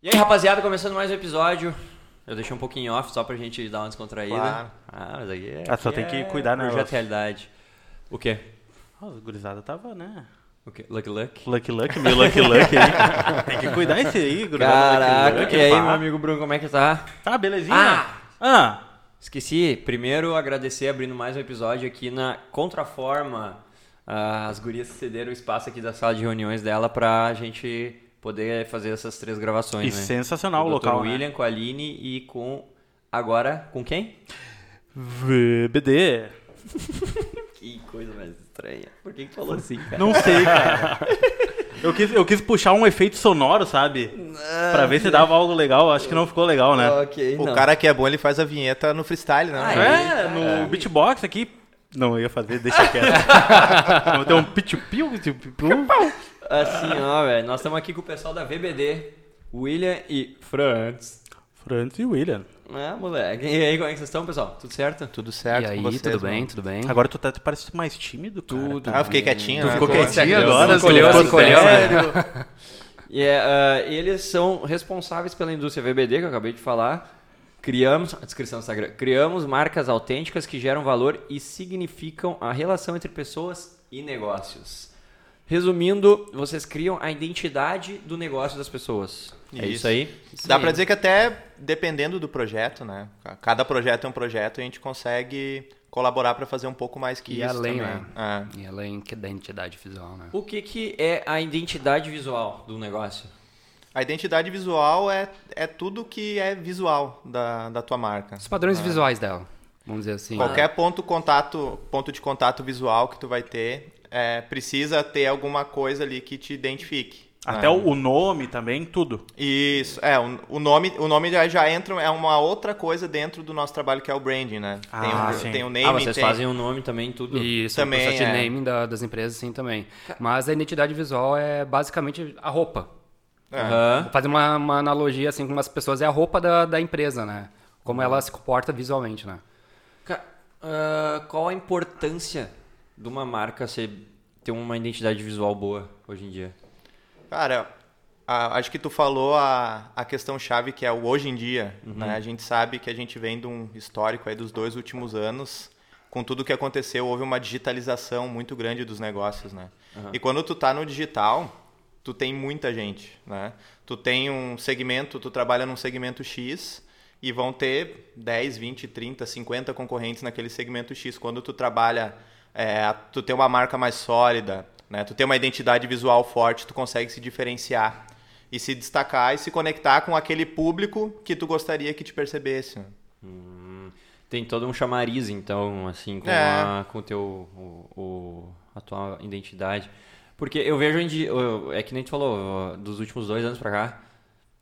E aí, rapaziada, começando mais um episódio. Eu deixei um pouquinho off só pra gente dar uma descontraída. Claro. Ah, mas aqui é. Ah, só tem que é cuidar, né, Projeto realidade. O quê? Ah, o gurizada tava, né? O quê? Lucky Luck? Lucky Luck, meu Lucky Luck aí. Tem que cuidar esse aí, gurizada. Caraca, Lucky e aí, pá. meu amigo Bruno, como é que tá? Tá, belezinha? Ah! Ah! Esqueci, primeiro agradecer abrindo mais um episódio aqui na Contraforma. Ah, As gurias cederam o espaço aqui da sala de reuniões dela pra gente poder fazer essas três gravações, E né? sensacional o Com Dr. local, né? William, com a Aline e com... Agora, com quem? VBD. Que coisa mais estranha. Por que que falou assim, cara? Não sei, cara. Eu quis, eu quis puxar um efeito sonoro, sabe? Pra ver se dava algo legal. Acho que não ficou legal, né? Ok, O não. cara que é bom, ele faz a vinheta no freestyle, né? Ah, É, no beatbox aqui. Não, eu ia fazer, deixa quieto. Vou ter um pichu-piu, pichu-piu. Assim, ó, velho. Nós estamos aqui com o pessoal da VBD. William e Franz. Franz e William. Ah, moleque. E aí, como é que vocês estão, pessoal? Tudo certo? Tudo certo e aí, com vocês, tudo mano? bem, tudo bem? Agora tu tá parece mais tímido, cara. Tudo. Ah, eu fiquei quietinho, Tu né? ficou quietinho agora? encolheu, encolheu, sério? E é, ah, eles são responsáveis pela indústria VBD, que eu acabei de falar. Criamos, a descrição do Instagram, criamos marcas autênticas que geram valor e significam a relação entre pessoas e negócios. Resumindo, vocês criam a identidade do negócio das pessoas. É Isso. isso aí? Dá pra dizer que até dependendo do projeto, né? Cada projeto é um projeto e a gente consegue colaborar pra fazer um pouco mais que E isso além, também. né? É. E além que da identidade visual, né? O que, que é a identidade visual do negócio? A identidade visual é, é tudo que é visual da, da tua marca. Os padrões visuais dela, vamos dizer assim. Qualquer ponto, contato, ponto de contato visual que tu vai ter, é, precisa ter alguma coisa ali que te identifique. Até né? o nome também, tudo. Isso, é, o, nome, o nome já, já entra, é uma outra coisa dentro do nosso trabalho que é o branding, né? tem, Ah, o, sim. tem o name, ah, vocês tem... fazem o nome também, tudo. E isso, Também o processo de é. naming da- das empresas, sim, também. Mas a identidade visual é basicamente a roupa. É. Aham. Vou fazer uma, uma analogia, assim, com as pessoas, é a roupa da, da empresa, né? Como ela se comporta visualmente, né? Ah, qual a importância de uma marca ser, ter uma identidade visual boa hoje em dia? Cara, a- acho que tu falou a, a questão chave que é o hoje em dia, né? A gente sabe que a gente vem de um histórico aí dos dois últimos anos, com tudo que aconteceu, houve uma digitalização muito grande dos negócios, né? E quando tu tá no digital, tu tem muita gente, né? Tu tem um segmento, tu trabalha num segmento X e vão ter 10, 20, 30, 50 concorrentes naquele segmento X. Quando tu trabalha, é, tu tem uma marca mais sólida, né? Tu tem uma identidade visual forte, tu consegue se diferenciar e se destacar e se conectar com aquele público que tu gostaria que te percebesse. né? Tem todo um chamariz, então, assim, com, É. a, com teu, o, o- a tua identidade. Porque eu vejo onde, é que nem tu falou, dos últimos dois anos pra cá,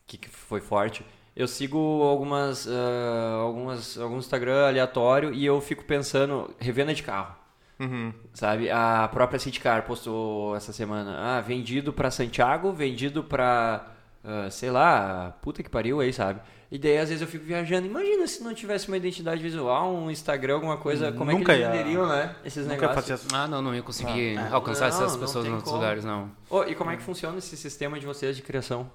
que, que foi forte, eu sigo algumas, ah, algumas, algum Instagram aleatório e eu fico pensando, revenda de carro. Uhum. Sabe, a própria Citicar postou essa semana, ah, vendido pra Santiago, vendido pra, ah, sei lá, puta que pariu aí, sabe? E daí às vezes eu fico viajando, imagina se não tivesse uma identidade visual, um Instagram, alguma coisa, como Nunca é que eles ia- venderiam, né? Esses Nunca negócios. fazia. Ah, não, não ia conseguir alcançar Não, essas não pessoas em outros como. lugares, não. Ô, e como é que funciona esse sistema de vocês de criação?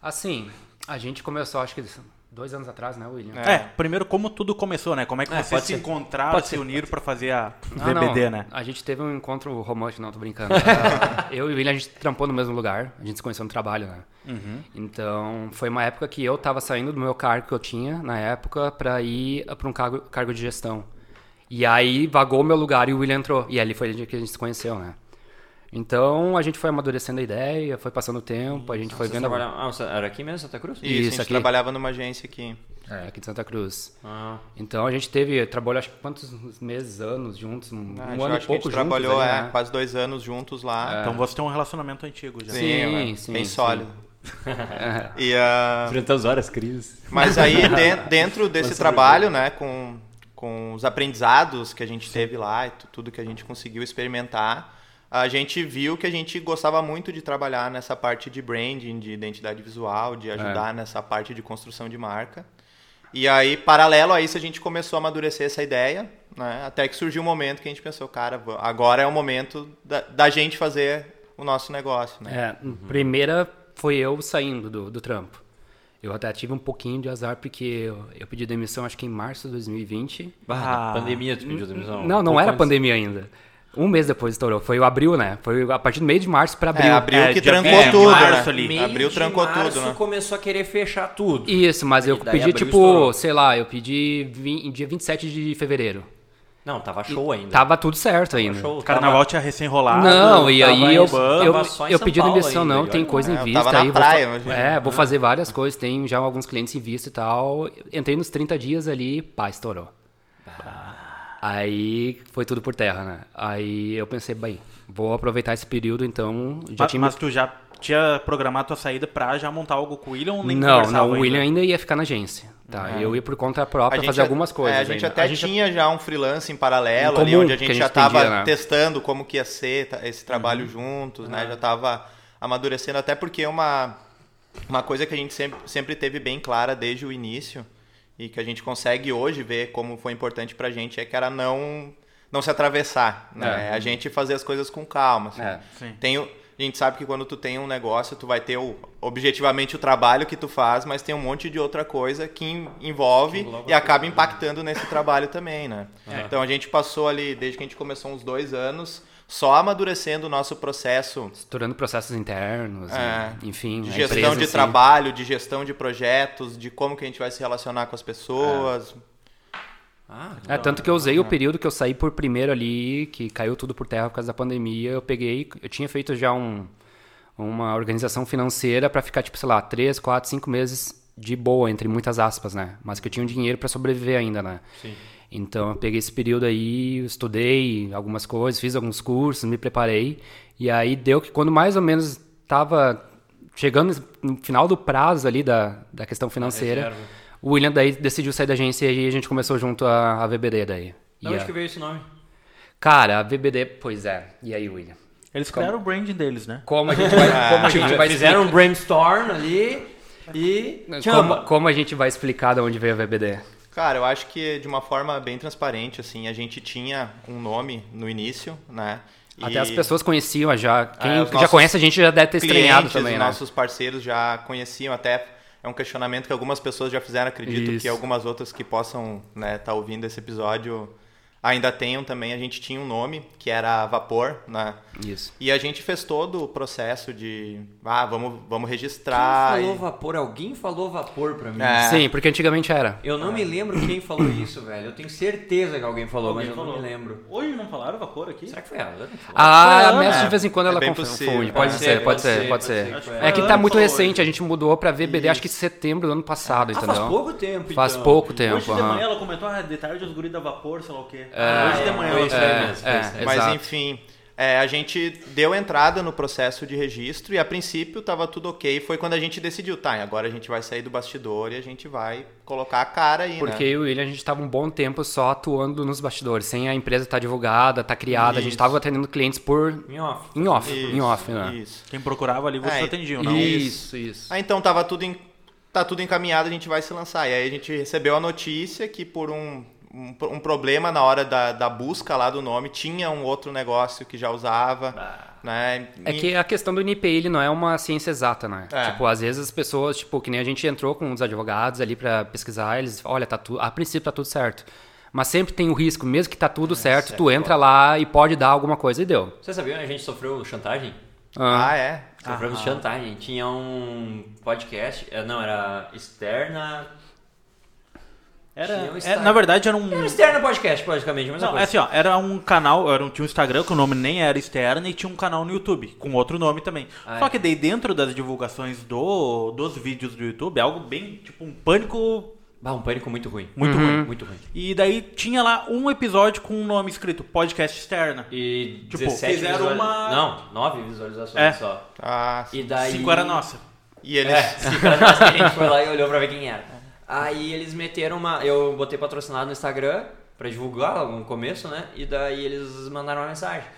Assim, a gente começou, acho que dois anos atrás, né, William? É, primeiro como tudo começou, né? Como é que É, vocês pode se ser. encontraram, Pode se uniram pra fazer a Ah, VBD, não. né? A gente teve um encontro romântico, não, tô brincando. Eu e o William, a gente trampou no mesmo lugar, a gente se conheceu no trabalho, né? Uhum. Então, foi uma época que eu tava saindo do meu cargo que eu tinha, na época, pra ir pra um cargo, cargo de gestão. E aí, vagou o meu lugar e o William entrou. E ali foi que a gente se conheceu, né? Então, a gente foi amadurecendo a ideia, foi passando o tempo, a gente foi vendo... trabalham- Ah, você- era aqui mesmo, Santa Cruz? Isso, a Isso, gente aqui. trabalhava numa agência aqui. É, aqui de Santa Cruz. Ah, Então, a gente teve, trabalhou acho que quantos meses, anos juntos? Um, Ah, um ano e acho que a pouco gente juntos. trabalhou ali, é, né? quase dois anos juntos lá. Então você tem um relacionamento antigo já. Sim, Sim, é, sim, bem sim. sólido. e, ah, Enfrentamos várias crises. mas aí, de- dentro desse trabalho, né, com, com os aprendizados que a gente teve lá e tu- tudo que a gente conseguiu experimentar, a gente viu que a gente gostava muito de trabalhar nessa parte de branding, de identidade visual, de ajudar nessa parte de construção de marca. E aí, paralelo a isso, a gente começou a amadurecer essa ideia, né? Até que surgiu um momento que a gente pensou, cara, agora é o momento da, da gente fazer o nosso negócio, né? É, primeira foi eu saindo do, do trampo. Eu até tive um pouquinho de azar porque eu, eu pedi demissão acho que em março de 2020. Bah, Ah. pandemia, tu pediu demissão. Não, não Pouco era antes. pandemia ainda. Um mês depois estourou. Foi o abril, né? Foi a partir do meio de março pra abril. É, abril É, que dia trancou 20 de tudo, março né? ali. Meio Abril de trancou março tudo, né? começou a querer fechar tudo. Isso, mas eu pedi, tipo, estourou. sei lá, eu pedi vin- dia 27 de fevereiro. Não, tava show ainda. Tava tudo certo ainda. show. O carnaval tinha recém-rolado. Não, e tava aí eu, eu, tava em eu São pedi Paulo demissão, ainda, não, tem coisa em É, eu vista tava na aí. praia, vou, fa- imagina. é, vou fazer várias coisas, tem já alguns clientes em vista e tal. Entrei nos 30 dias ali, pá, estourou. Aí foi tudo por terra, né? Aí eu pensei, bem, vou aproveitar esse período, então já Mas, tinha... mas tu já tinha programado tua saída pra já montar algo com o William ou nem não, não, o ainda? William ainda ia ficar na agência, tá? Eu ia por conta própria fazer a- algumas coisas é, a gente ainda. até tinha já um freelance em paralelo Em ali, comum, onde a gente a já gente estava entendia, né? testando como que ia ser esse trabalho Uhum. juntos, né? Já estava amadurecendo, até porque é uma, uma coisa que a gente sempre, sempre teve bem clara desde o início e que a gente consegue hoje ver como foi importante pra gente é que era não, não se atravessar, né? É. A gente fazer as coisas com calma. assim. É. Sim. Tem a gente sabe que quando tu tem um negócio, tu vai ter o, objetivamente o trabalho que tu faz, mas tem um monte de outra coisa que en- envolve engloba e acaba impactando nesse trabalho também, né? É. Então a gente passou ali, desde que a gente começou uns dois anos, só amadurecendo o nosso processo Estourando processos internos, É, e, enfim. de gestão empresa, de assim. trabalho, de gestão de projetos, de como que a gente vai se relacionar com as pessoas. Ah, É, tanto que eu usei o período que eu saí por primeiro ali, que caiu tudo por terra por causa da pandemia, eu peguei, eu tinha feito já um, uma organização financeira para ficar, tipo, sei lá, três, quatro, cinco meses de boa, entre muitas aspas, né? Mas que eu tinha um dinheiro para sobreviver ainda, né? Sim. Então eu peguei esse período aí, estudei algumas coisas, fiz alguns cursos, me preparei, e aí deu que quando mais ou menos estava chegando no final do prazo ali da, da questão financeira, reserva. o William daí decidiu sair da agência e aí a gente começou junto a, a VBD daí. De onde a- que veio esse nome? Cara, a VBD, pois é. E aí, William? Eles criaram o branding deles, né? Como a gente vai, como a gente vai Fizeram um explicar, brainstorm ali e... como, como a gente vai explicar de onde veio a VBD? Cara, eu acho que de uma forma bem transparente, assim, a gente tinha um nome no início, né? Até E- as pessoas conheciam já. Quem É, já conhece a gente já deve ter estranhado clientes, também, os né? nossos parceiros já conheciam até é um questionamento que algumas pessoas já fizeram acredito Isso. que algumas outras que possam estar ouvindo esse episódio ainda tenham também a gente tinha um nome que era Vapor né Isso. e a gente fez todo o processo de ah vamos vamos registrar Quem falou e- vapor? Alguém falou vapor pra mim. É. Sim, porque antigamente era. Eu não me lembro quem falou isso, velho. Eu tenho certeza que alguém falou, mas eu não me lembro. Hoje não falaram vapor aqui? Será que foi ela? falou? Ah, a Messi né? de vez em quando É ela confunde. Pode, Pode ser, ser, pode pode ser, ser, pode pode ser. ser que foi É que tá muito Falou recente, hoje. a gente mudou pra VBD acho que setembro do ano passado, Ah, entendeu? faz pouco tempo, Faz então. pouco tempo, Hoje de manhã ela comentou, ah, de tarde os guri da vapor, sei lá o quê. É, Hoje de manhã isso comentou. aí É, mesmo, é, isso mas exato. enfim é, a gente deu entrada no processo de registro e a princípio estava tudo ok foi quando a gente decidiu tá agora a gente vai sair do bastidor e a gente vai colocar a cara aí Porque né? eu e o William, a gente tava um bom tempo só atuando nos bastidores, sem a empresa estar divulgada, estar criada. A gente Isso. tava atendendo clientes por... Em off. em off, Isso, em off, né? isso. Quem procurava ali, vocês É, atendiam, não? Isso, isso. Ah, então tava tudo em, tá tudo encaminhado, a gente vai se lançar. E aí a gente recebeu a notícia que por um, um, um problema na hora da, da busca lá do nome, tinha um outro negócio que já usava, né? É que a questão do NIPI, ele não é uma ciência exata, né? É. Tipo, às vezes as pessoas, tipo, que nem a gente entrou com os advogados ali pra pesquisar, eles, olha, tá tudo, a princípio tá tudo certo. Mas sempre tem o risco, mesmo que tá tudo certo, certo, tu entra lá e pode dar alguma coisa e deu. Você sabia que a gente sofreu chantagem? Ah, Ah, é? Sofremos chantagem. Tinha um podcast, eh, não, era externa. Era, um é, na verdade era um... Era externa podcast, mesma Não, é coisa. assim, ó, era um canal, era um, tinha um Instagram que o nome nem era externo e tinha um canal no YouTube, com outro nome também. Ah, Só é. que daí dentro das divulgações do, dos vídeos do YouTube, é algo bem, tipo, um pânico Bah, um pânico muito ruim. muito ruim. Muito ruim. E daí tinha lá um episódio com um nome escrito podcast externa. E Tipo, 17 fizeram visualiza- uma- Não, 9 visualizações É. só. Ah, E daí... Cinco era nossa. e eles... É, cinco era nossa, a gente foi lá e olhou pra ver quem era. Aí eles meteram uma... Eu botei patrocinado no Instagram pra divulgar no começo, né? E daí eles mandaram uma mensagem.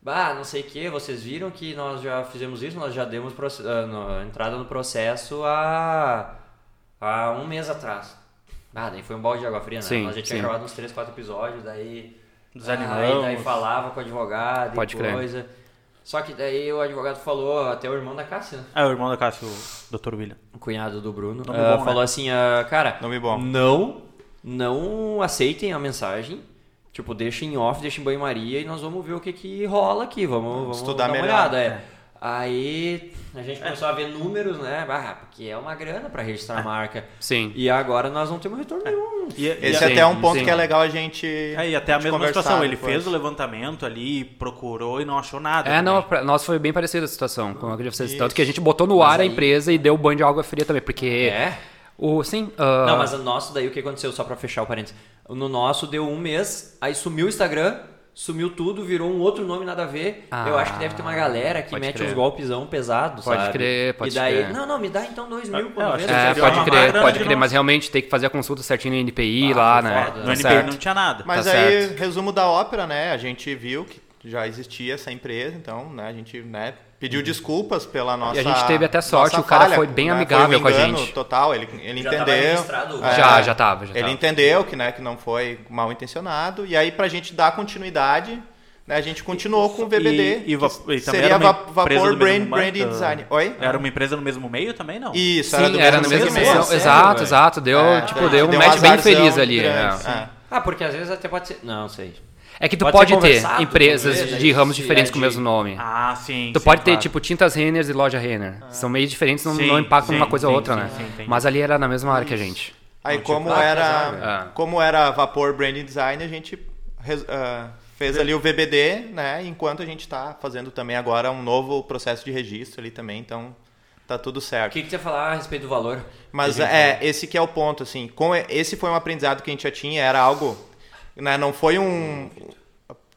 Bah, não sei o que, vocês viram que nós já fizemos isso, nós já demos ah, no- entrada no processo há, há um mês atrás. Ah, daí foi um balde de água fria, né? Sim, nós já tinha sim. gravado uns 3, 4 episódios, daí... Desanimamos. Aí daí falava com o advogado Pode e crer. Só que daí o advogado falou, até o irmão da Cássia, né? É o irmão da Cássio, o Dr. William. o cunhado do Bruno, Nome ah, bom, né? falou assim, ah, cara, Nome bom. não, não aceitem a mensagem, tipo, deixa em off, deixa em banho-maria e nós vamos ver o que que rola aqui, vamos, vamos Estudar dar melhor, olhada, é. É. Aí a gente começou a ver números, né, ah, porque é uma grana pra registrar a marca. Sim. E agora nós não temos retorno nenhum. E, Esse e, até é um sim, ponto sim. que é legal a gente. é, e até a mesma situação, ele depois. fez o levantamento ali, procurou e não achou nada. É, não, pra nós foi bem parecida a situação com a que vocês. Tanto que a gente botou no ar a empresa e deu banho de água fria também, porque. É? O, sim. ah, Não, mas o nosso daí, o que aconteceu, só pra fechar o parênteses. No nosso deu um mês, aí sumiu o Instagram, sumiu tudo, virou um outro nome nada a ver. Ah, eu acho que deve ter uma galera que mete crer. uns golpezão pesados, Pode sabe? crer, pode E daí, crer. não, não, me dá então dois mil por mês. É, pode crer, pode de crer, mas realmente tem que fazer a consulta certinho no NPI Ah, lá, né? foda. No Tá NPI certo. não tinha nada. Mas Tá aí, certo. resumo da ópera, né? A gente viu que já existia essa empresa, então, né? A gente né, pediu desculpas pela nossa. Uhum. a gente teve até sorte, o cara falha, foi bem né, amigável foi um com a gente. Total, ele, ele Já tava entendeu. registrado, é, Já, já tava, já Ele tava. entendeu que, né, que não foi mal intencionado. E aí, pra gente dar continuidade, né, a gente continuou com o VBD. E, e, e seria Vapor do mesmo Brand, banco? Branding Design. Oi? Era uma empresa no mesmo meio também, não? Isso, era Sim, do era mesmo mesma segmento. posição. sério, Exato, velho? exato. Deu, É, tipo, daí deu um deu match bem feliz ali. grande. é. É. Ah, porque às vezes até pode ser. Não, sei. É que tu Pode pode, ter empresas talvez, de ramos diferentes é com o de- mesmo nome. Ah, sim. Tu sim, pode ter, claro. tipo, tintas Renners e loja Renner. São meio diferentes, não, Sim, não impactam sim, uma coisa ou outra, sim, né? Mas ali era na mesma área que a gente. Aí Não como placa, era, sabe? Ah. como era Vapor Branding Design, a gente ah, fez ali o VBD, né? Enquanto a gente está fazendo também agora um novo processo de registro ali também, então tá tudo O certo. que, que você ia falar a respeito do valor? Mas é, esse que é o ponto, assim, com esse foi um aprendizado que a gente já tinha, era algo, né, não foi um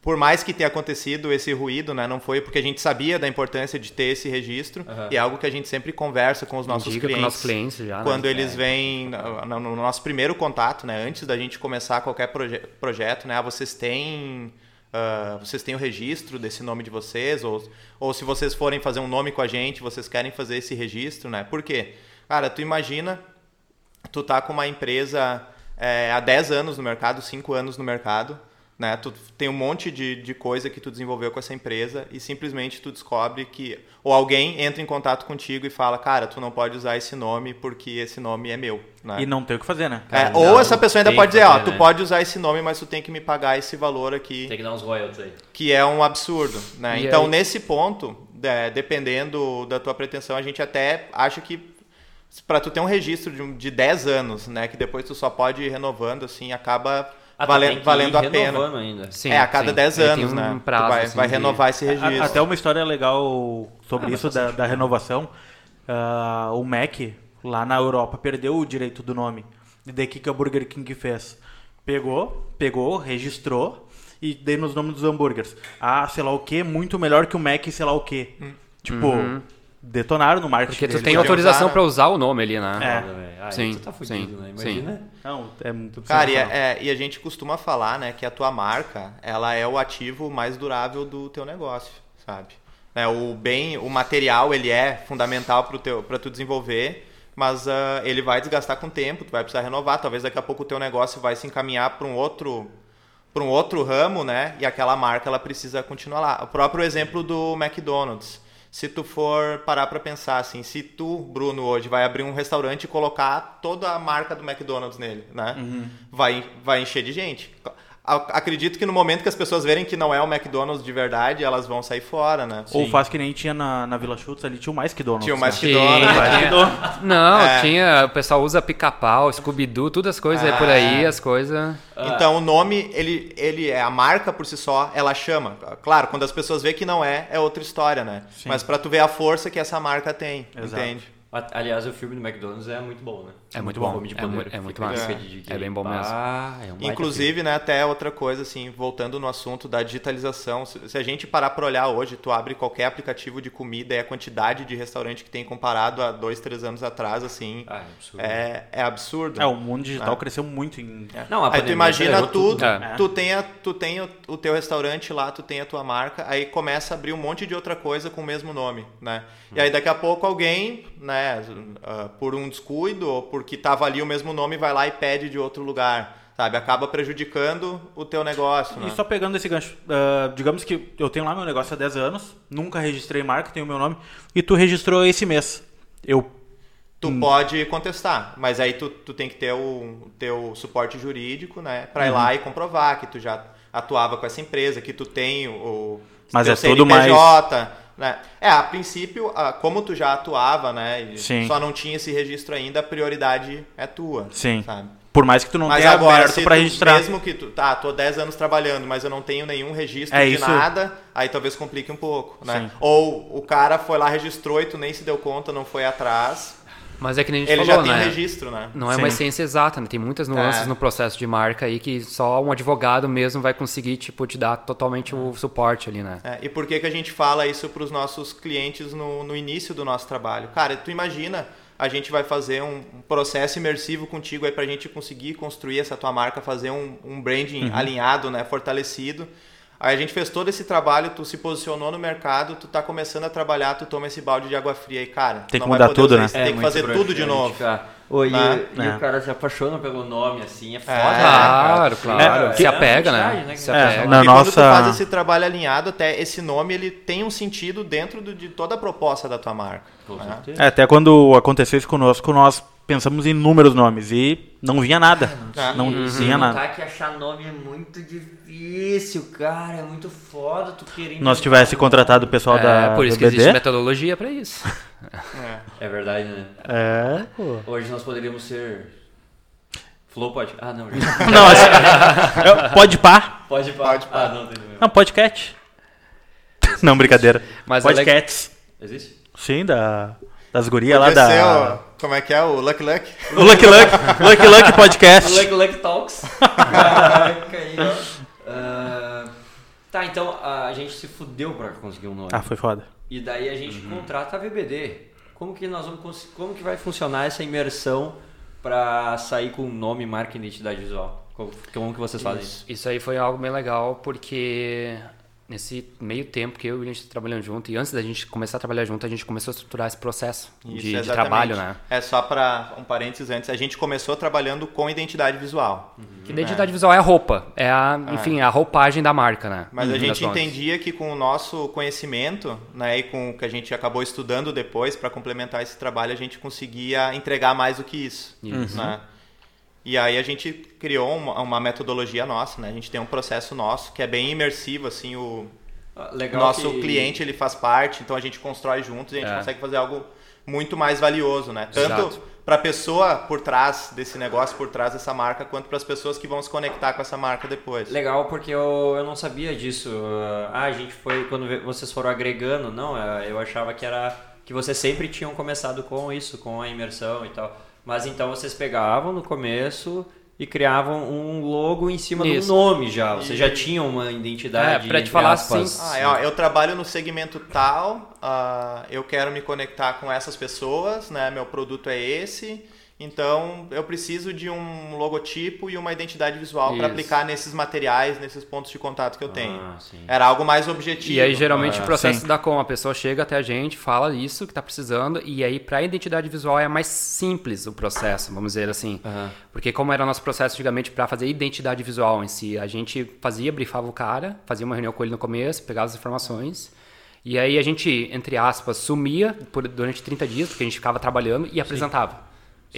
por mais que tenha acontecido esse ruído, né, não foi porque a gente sabia da importância de ter esse registro, Aham. e é algo que a gente sempre conversa com os nossos Indica clientes para nossos clientes já. né? quando eles vêm no, no nosso primeiro contato, né, antes da gente começar qualquer proje projeto, né, ah, vocês têm ah, vocês têm o registro desse nome de vocês ou, ou se vocês forem fazer um nome com a gente, vocês querem fazer esse registro, né? Por quê? Cara, tu imagina tu tá com uma empresa é, há 10 anos no mercado, 5 anos no mercado, né? Tu tem um monte de, de coisa que tu desenvolveu com essa empresa e simplesmente tu descobre que ou alguém entra em contato contigo e fala, cara, tu não pode usar esse nome porque esse nome é meu, né? E não tem o que fazer, né? É, Cara, ou não, essa pessoa ainda pode que dizer, ó, fazer, tu né? pode usar esse nome, mas tu tem que me pagar esse valor aqui, Tem que dar uns royalties aí. que é um absurdo, né? E Então, aí- nesse ponto, é, dependendo da tua pretensão, a gente até acha que para tu ter um registro de, de 10 anos, né, que depois tu só pode ir renovando, assim, acaba Ah, tu vale- tem que ir valendo a pena. ainda. Sim, é, a cada sim. 10 Ele anos, um né? prazo, tu vai, assim, vai de- renovar esse registro. Até uma história legal sobre isso da, da renovação. Ah, o Mac, lá na Europa, perdeu o direito do nome. E daí o que, que o Burger King fez? Pegou, pegou, registrou e dei nos nomes dos hambúrgueres. Ah, sei lá o que, muito melhor que o Mac, sei lá o que. Tipo, detonaram no marketing Porque tu tem autorização para usar o nome ali, né? É. Foda, velho. Ah, Sim, aí tu tá fudido, sim, né? sim. Imagina. Não, é muito Cara, e, sensacional. é- e a gente costuma falar, né, que a tua marca, ela é o ativo mais durável do teu negócio, sabe? Né, o bem, o material, ele é fundamental para teu, para tu desenvolver, mas ah, ele vai desgastar com o tempo, tu vai precisar renovar, talvez daqui a pouco o teu negócio vai se encaminhar para um outro para um outro ramo, né? E aquela marca ela precisa continuar lá. O próprio exemplo do McDonald's. Se tu for parar para pensar assim, se tu, Bruno, hoje vai abrir um restaurante e colocar toda a marca do McDonald's nele, né? Vai, vai encher de gente. Acredito que no momento que as pessoas verem que não é o McDonald's de verdade, elas vão sair fora, né? Ou faz que nem tinha na, na Vila Schutz, ali tinha o mais que Donald's. Tinha o mais né? Sim, né? tinha- Não, É. tinha. O pessoal usa pica-pau, Scooby-Doo, todas as coisas aí por aí, as coisas. Então o nome, ele, ele é a marca por si só, ela chama. Claro, quando as pessoas veem que não é, é outra história, né? Sim. Mas pra tu ver a força que essa marca tem, Exato. entende? Aliás, o filme do McDonald's é muito bom, né? É muito bom. De É poder. é Fica muito massa. de- de- É bem bom mesmo. Ah, é um Inclusive, né, até outra coisa, assim, voltando no assunto da digitalização, se se a gente parar para olhar hoje, tu abre qualquer aplicativo de comida e a quantidade de restaurante que tem comparado a dois, três anos atrás, assim. Ah, é absurdo. é, é absurdo. É, o mundo digital Ah. cresceu muito em... Não, a Aí tu imagina tu, tudo. É. tu tem, a- tu tem o, o teu restaurante lá, tu tem a tua marca, aí começa a abrir um monte de outra coisa com o mesmo nome, né? E aí daqui a pouco alguém, né, ah, por um descuido ou porque tava ali o mesmo nome, vai lá e pede de outro lugar. sabe? Acaba prejudicando o teu negócio, né? E só pegando esse gancho, uh, digamos que eu tenho lá meu negócio há 10 anos, nunca registrei marca, tenho o meu nome, e tu registrou esse mês. Eu Tu hum. pode contestar, mas aí tu, tu tem que ter o teu suporte jurídico, né? Pra ir lá e comprovar que tu já atuava com essa empresa, que tu tem o mas é tudo mais né? É, a princípio, como tu já atuava, né? Só não tinha esse registro ainda, a prioridade é tua. Sim. Sabe? Por mais que tu não mas tenha agora, aberto para registrar. Mesmo que tu, tá, tô 10 anos trabalhando, mas eu não tenho nenhum registro é de isso. nada, aí talvez complique um pouco, né? Sim. Ou o cara foi lá, registrou e tu nem se deu conta, não foi atrás. Mas é que nem a gente Ele falou, já tem né? registro, né? Não é Sim. uma ciência exata, né? Tem muitas nuances é. no processo de marca aí que só um advogado mesmo vai conseguir, tipo, te dar totalmente o suporte ali, né? É, e por que, que a gente fala isso para os nossos clientes no, no início do nosso trabalho? Cara, tu imagina, a gente vai fazer um processo imersivo contigo aí para a gente conseguir construir essa tua marca, fazer um, um branding uhum. alinhado, né? Fortalecido. Aí a gente fez todo esse trabalho, tu se posicionou no mercado, tu tá começando a trabalhar, tu toma esse balde de água fria e, cara, tem que mudar tudo, né? Isso, é, tem que fazer tudo de novo. Cara. Oh, e, né? e é. o cara se apaixona pelo nome, assim, é foda. É, claro, claro. É, se apega, né? né? Se apega. É, na e nossa... quando tu faz esse trabalho alinhado, até esse nome ele tem um sentido dentro do, de toda a proposta da tua marca. Né? É, até quando aconteceu isso conosco, nós pensamos em inúmeros nomes e não vinha nada. Ah, não, não vinha nada. Tá que achar nome é muito difícil, cara. É muito foda tu querer. Nós tivesse contratado o pessoal é, da. Por isso BBD. que existe metodologia para isso. É. é verdade, né? É, pô. Hoje nós poderíamos ser. Flow pode. Ah, não. não, assim, pode pá. Pode pá. Pode pá. Ah, não, tem não, podcast. Não, brincadeira. Mas Podcasts. Existe? Sim, da. Das gurias lá da. O, como é que é? O Lucky Luck? O Lucky Luck, Lucky Luck Podcast. Lucky Luck Talks. Caraca, aí, ó. Uh, tá, então a gente se fudeu pra conseguir um nome. Ah, foi foda. E daí a gente uhum. contrata a VBD. Como que nós vamos como que vai funcionar essa imersão para sair com nome, marca e identidade visual? Como, como que vocês fazem isso? Isso aí foi algo bem legal porque nesse meio tempo que eu e o William trabalhando junto, e antes da gente começar a trabalhar junto, a gente começou a estruturar esse processo Isso, de, de, trabalho, né? É só para um parênteses antes, a gente começou trabalhando com identidade visual. Uhum. Identidade é. visual é a roupa, é a, ah. enfim, é. a roupagem da marca, né? Mas a gente entendia que com o nosso conhecimento, né, e com o que a gente acabou estudando depois para complementar esse trabalho, a gente conseguia entregar mais do que isso, isso. né? E aí a gente criou uma, uma, metodologia nossa, né? A gente tem um processo nosso que é bem imersivo, assim, o ah, Legal nosso que... cliente ele faz parte, então a gente constrói juntos e a gente é. consegue fazer algo muito mais valioso, né? Tanto para a pessoa por trás desse negócio, por trás dessa marca, quanto para as pessoas que vão se conectar com essa marca depois. Legal, porque eu, eu não sabia disso. Ah, a gente foi quando vocês foram agregando, não? É, eu achava que era que vocês sempre tinham começado com isso, com a imersão e tal. Mas então vocês pegavam no começo e criavam um logo em cima Isso. do nome já. Você e... já tinha uma identidade. É, para te falar assim. Ah, eu, eu, trabalho no segmento tal, uh, eu quero me conectar com essas pessoas, né? Meu produto é esse. Então, eu preciso de um logotipo e uma identidade visual para aplicar nesses materiais, nesses pontos de contato que eu tenho. Ah, Era algo mais objetivo. E aí, geralmente, ah, o processo sim. da com a pessoa chega até a gente, fala isso que está precisando, e aí, para a identidade visual, é mais simples o processo, vamos dizer assim. Uhum. Porque, como era o nosso processo antigamente para fazer identidade visual em si, a gente fazia, brifava o cara, fazia uma reunião com ele no começo, pegava as informações. E aí a gente, entre aspas, sumia por, durante 30 dias, porque a gente ficava trabalhando e sim. apresentava.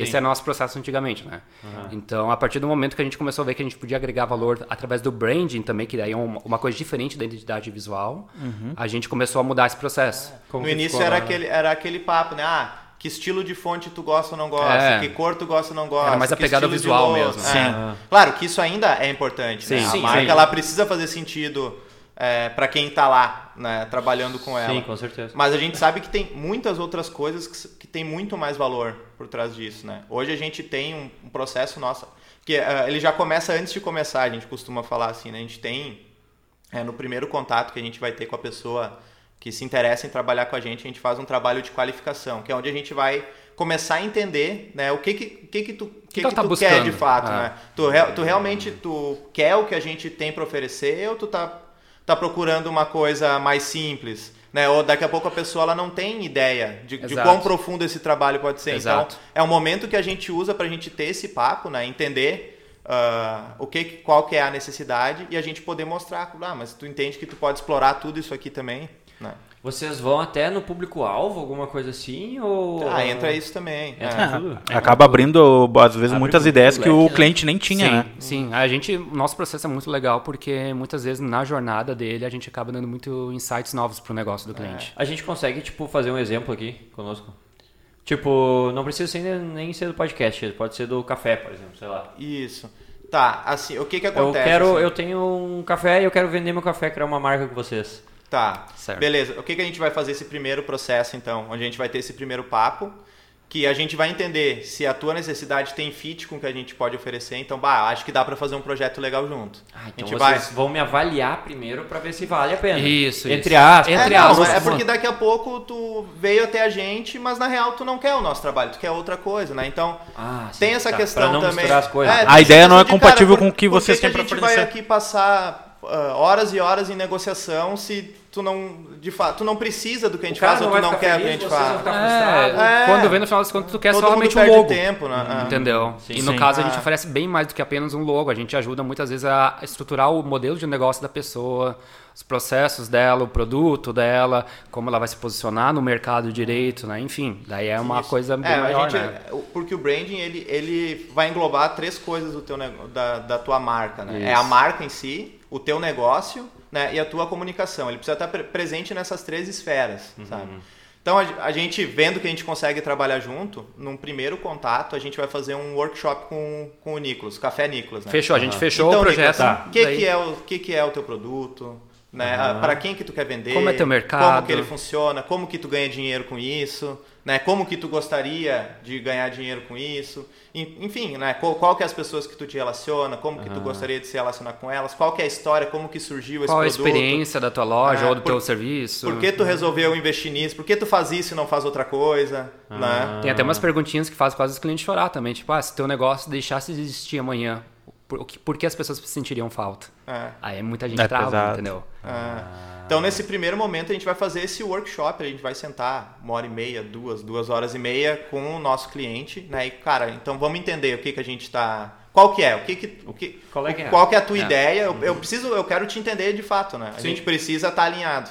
Esse é nosso processo antigamente, né? Uhum. Então, a partir do momento que a gente começou a ver que a gente podia agregar valor através do branding também, que daí é uma, coisa diferente da identidade visual, uhum. a gente começou a mudar esse processo. É. no início era, aquele, era aquele papo, né? Ah, que estilo de fonte tu gosta ou não gosta, é. que cor tu gosta ou não gosta. Era mais a pegada visual mesmo. Sim. É. Claro que isso ainda é importante. Sim, né? A sim, marca sim. ela precisa fazer sentido é, para quem está lá, né, trabalhando com ela. Sim, com certeza. Mas a gente sabe que tem muitas outras coisas que, que tem muito mais valor por trás disso, né? Hoje a gente tem um, um processo nosso que uh, ele já começa antes de começar, a gente costuma falar assim, né? A gente tem é, no primeiro contato que a gente vai ter com a pessoa que se interessa em trabalhar com a gente, a gente faz um trabalho de qualificação, que é onde a gente vai começar a entender, né, o que que, que, que tu, que que, que, tu quer de fato, ah. né? Tu, tu realmente tu quer o que a gente tem para oferecer ou tu tá está procurando uma coisa mais simples. Né? Ou daqui a pouco a pessoa ela não tem ideia de, de quão profundo esse trabalho pode ser. Então, Exato. Então, é um momento que a gente usa para a gente ter esse papo, né? entender uh, o que, qual que é a necessidade e a gente poder mostrar, ah, mas tu entende que tu pode explorar tudo isso aqui também, né? Vocês vão até no público-alvo, alguma coisa assim? Ou... Ah, entra isso também. Entra é. tudo? Acaba abrindo, às vezes, Abre muitas ideias que o né? cliente nem tinha, sim, né? sim. A gente, o nosso processo é muito legal porque muitas vezes na jornada dele a gente acaba dando muito insights novos pro negócio do cliente. A gente consegue, tipo, fazer um exemplo aqui conosco? Tipo, não precisa ser nem ser do podcast, pode ser do café, por exemplo, sei lá. Isso. Tá, assim, o que que Eu acontece? quero, assim? eu tenho um café e eu quero vender meu café, criar uma marca com vocês. Tá, Certo. beleza. O que, que a gente vai fazer esse primeiro processo, então? Onde a gente vai ter esse primeiro papo, que a gente vai entender se a tua necessidade tem fit com o que a gente pode oferecer. Então, bah, acho que dá para fazer um projeto legal junto. Ah, a então gente vocês vai... vão me avaliar primeiro pra ver se vale a pena. Isso, Entre isso. aspas. Entre é, não, aspas, é porque daqui a pouco tu veio até a gente, mas na real tu não quer o nosso trabalho, tu quer outra coisa, né? Então, Ah, sim, tem essa tá. questão pra não também. misturar as coisas. É, A ideia não é compatível cara, com o que vocês têm que pra a gente vai aqui passar horas e horas em negociação se tu não, de fato, tu não precisa do que a gente faz ou tu não quer o que a feliz, gente faz. ficar frustrados. É. Quando vem no final das contas, tu quer Todo somente um logo. tempo, né? Ah. Entendeu? Sim. e no Sim. caso a gente Ah. oferece bem mais do que apenas um logo. A gente ajuda muitas vezes a estruturar o modelo de negócio da pessoa, os processos dela, o produto dela, como ela vai se posicionar no mercado direito, né? Enfim, daí é uma Isso. coisa bem É, a maior, gente- né? Porque o branding, ele, ele vai englobar três coisas do teu, da, da tua marca, né? É a marca em si, o teu negócio né? e a tua comunicação. Ele precisa estar pre- presente nessas três esferas, Uhum. sabe? Então, a, a gente, vendo que a gente consegue trabalhar junto, num primeiro contato, a gente vai fazer um workshop com, com o Nicolas, Café Nicolas, né? Fechou, a gente fechou então, o projeto. O que, daí- que, é o que, que é o teu produto? Né? Para quem que tu quer vender? Como é teu Como mercado? que ele funciona? Como que tu ganha dinheiro com isso? Né? Como que tu gostaria de ganhar dinheiro com isso? En- Enfim, né? qual, qual que é as pessoas que tu te relaciona? Como que tu gostaria de se relacionar com elas? Qual que é a história? Como que surgiu Qual a esse produto? experiência da tua loja É, ou do por- teu serviço? Por que tu resolveu investir nisso? Por que tu faz isso e não faz outra coisa? Né? Tem até umas perguntinhas que fazem quase os clientes chorar também. Tipo, ah, se teu negócio deixasse de existir amanhã, por, por que as pessoas sentiriam falta? É. Aí muita gente É trava, pesado. entendeu? É. Então, nesse primeiro momento, a gente vai fazer esse workshop. A gente vai sentar uma hora e meia, duas, duas horas e meia com o nosso cliente. Né? E, cara, então vamos entender o que, que a gente está... Qual que é? O que que, o que, Qual é que é? Qual que é a tua É. ideia? Eu, eu preciso, eu quero te entender de fato, né? A Sim. gente precisa estar alinhado.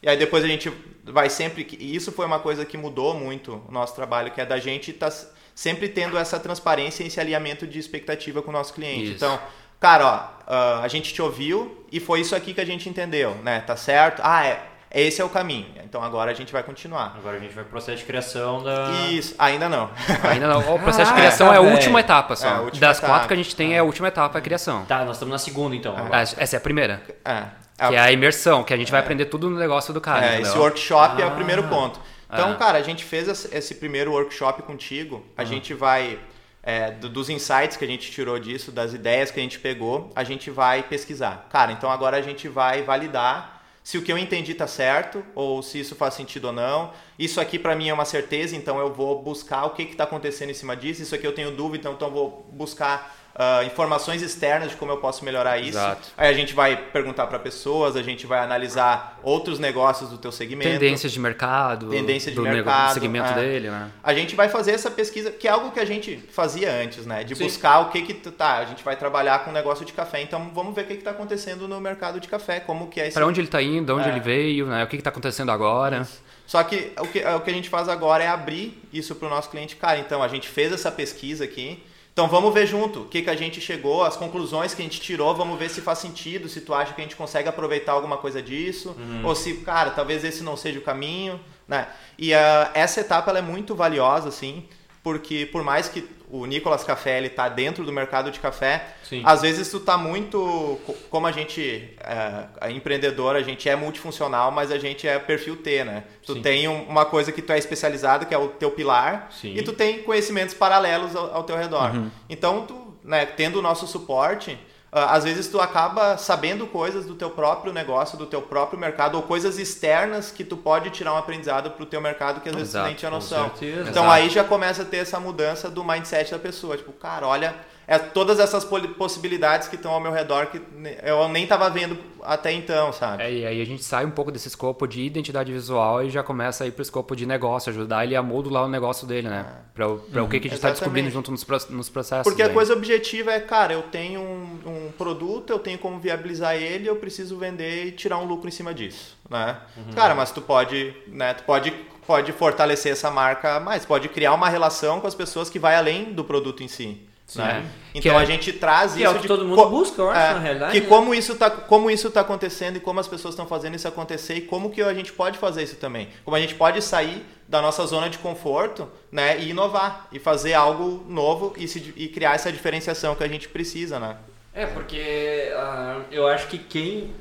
E aí depois a gente vai sempre... E isso foi uma coisa que mudou muito o nosso trabalho, que é da gente estar sempre tendo essa transparência e esse alinhamento de expectativa com o nosso cliente. Isso. Então, cara, ó, ah, a gente te ouviu e foi isso aqui que a gente entendeu, né? Tá certo? Ah, é. Esse é o caminho. Então agora a gente vai continuar. Agora a gente vai pro processo de criação da... Isso, ainda não. Ainda não. O processo de Caraca, criação é a velho. última etapa só. É, a última das etapa. quatro que a gente tem, é a última etapa, é a criação. Tá, nós estamos na segunda então. Ah, Essa é a primeira. É. Que é a imersão, que a gente vai aprender tudo no negócio do cara. É, entendeu? esse workshop é Ah. o primeiro ponto. Então, Ah. cara, a gente fez esse- primeiro workshop contigo. A gente vai, é, do- dos insights que a gente tirou disso, das ideias que a gente pegou, a gente vai pesquisar. Cara, então agora a gente vai validar se o que eu entendi tá certo ou se isso faz sentido ou não. Isso aqui para mim é uma certeza, então eu vou buscar o que está acontecendo em cima disso. Isso aqui eu tenho dúvida, então eu vou buscar ah, informações externas de como eu posso melhorar isso. Exato. Aí a gente vai perguntar para pessoas, a gente vai analisar outros negócios do teu segmento. Tendências de mercado. Tendência de do mercado, segmento é. dele, né? A gente vai fazer essa pesquisa, que é algo que a gente fazia antes, né? De Sim. buscar o que que tá, a gente vai trabalhar com negócio de café, então vamos ver o que que tá acontecendo no mercado de café, como que é esse Pra onde ele tá indo, de onde É. ele veio, né? O que, que tá acontecendo agora. Só que o, que o que a gente faz agora é abrir isso para o nosso cliente. Cara, então a gente fez essa pesquisa aqui. Então vamos ver junto o que, que a gente chegou, as conclusões que a gente tirou, vamos ver se faz sentido, se tu acha que a gente consegue aproveitar alguma coisa disso, ou se, cara, talvez esse não seja o caminho, né? E ah, essa etapa ela é muito valiosa, assim, porque por mais que o Nicolas Café ele tá dentro do mercado de café, Sim. às vezes tu tá muito, co- como a gente é, é empreendedor, a gente é multifuncional, mas a gente é perfil T, né? Tu Sim. tem um- uma coisa que tu é especializado, que é o teu pilar, Sim. e tu tem conhecimentos paralelos ao, ao teu redor. Então, tu, né, tendo o nosso suporte, às vezes tu acaba sabendo coisas do teu próprio negócio, do teu próprio mercado, ou coisas externas que tu pode tirar um aprendizado pro teu mercado que às vezes tu Exato, nem tinha noção. Então Exato. aí já começa a ter essa mudança do mindset da pessoa. Tipo, cara, olha, é todas essas possibilidades que estão ao meu redor que eu nem estava vendo até então, sabe? É, e aí a gente sai um pouco desse escopo de identidade visual e já começa a ir pro escopo de negócio, ajudar ele a modular o negócio dele, né? Pra, o- pra o que, que a gente tá Exatamente. descobrindo junto nos, nos processos. Porque a daí. coisa objetiva é, cara, eu tenho um, um produto, eu tenho como viabilizar ele, eu preciso vender e tirar um lucro em cima disso, né? Cara, mas tu pode, né, tu pode, pode fortalecer essa marca mais, pode criar uma relação com as pessoas que vai além do produto em si. Né? Que Então é- a gente traz que isso é o que de todo mundo co- busca, eu acho, na realidade, Que né? como isso tá como isso tá acontecendo e como as pessoas estão fazendo isso acontecer e como que a gente pode fazer isso também. Como a gente pode sair da nossa zona de conforto, né, e inovar e fazer algo novo e, se, e criar essa diferenciação que a gente precisa, né? É, porque ah, eu acho que quem,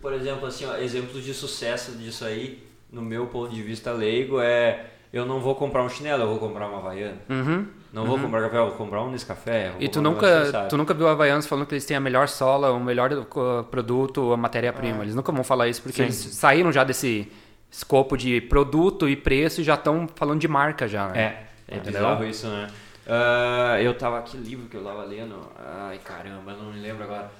por exemplo, assim, ó, exemplos de sucesso disso aí, no meu ponto de vista leigo, é eu não vou comprar um chinelo, eu vou comprar uma Havaiana. Uhum. Não vou comprar café, vou comprar um Nescafé. E tu nunca, tu nunca viu Havaianos falando que eles têm a melhor sola, o melhor uh, produto, a matéria-prima. Eles nunca vão falar isso porque eles saíram já desse escopo de produto e preço e já estão falando de marca já, né? É, é bizarro isso, né? Ah, eu tava, que livro que eu tava lendo? Ai, caramba, não me lembro agora.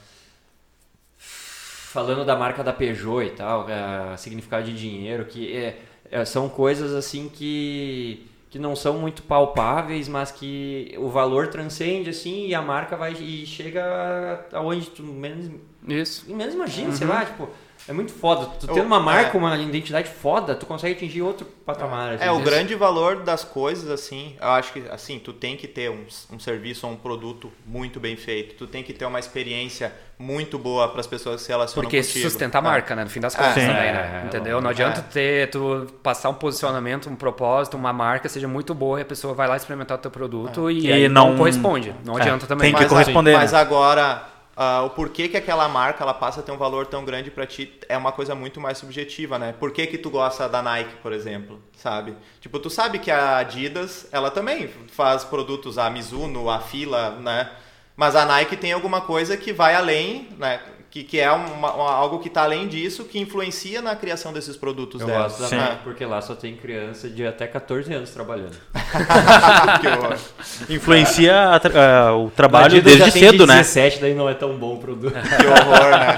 Falando da marca da Peugeot e tal, é, significado de dinheiro, que é, é, são coisas assim que, que não são muito palpáveis, mas que o valor transcende assim e a marca vai e chega aonde tu menos, Isso. menos imagina, sei lá, tipo, é muito foda. Tu tendo uma é. marca, uma identidade foda, tu consegue atingir outro patamar. assim. É, o Isso. grande valor das coisas, assim, eu acho que, assim, tu tem que ter um, um serviço ou um produto muito bem feito. Tu tem que ter uma experiência muito boa para as pessoas que se relacionam Porque contigo. isso sustenta a É. marca, né? No fim das contas Sim. também, É, né? é, Entendeu? Não é. adianta ter, tu passar um posicionamento, um propósito, uma marca seja muito boa e a pessoa vai lá experimentar o teu produto e, E aí não, não- corresponde. Não É, adianta também. tem que Mas, corresponder, Mas né? agora, ah, o porquê que aquela marca ela passa a ter um valor tão grande para ti é uma coisa muito mais subjetiva, né? Por que, que tu gosta da Nike, por exemplo, sabe? Tipo, tu sabe que a Adidas, ela também faz produtos, a Mizuno, a Fila, né? Mas a Nike tem alguma coisa que vai além, né? Que, que é uma- uma- algo que está além disso, que influencia na criação desses produtos Eu dela. da Sim. Nike porque lá só tem criança de até 14 anos trabalhando. Influencia a tra- ah, o trabalho Adidas já desde tem cedo, de né? 17, daí não é tão bom o produto. Que horror, né?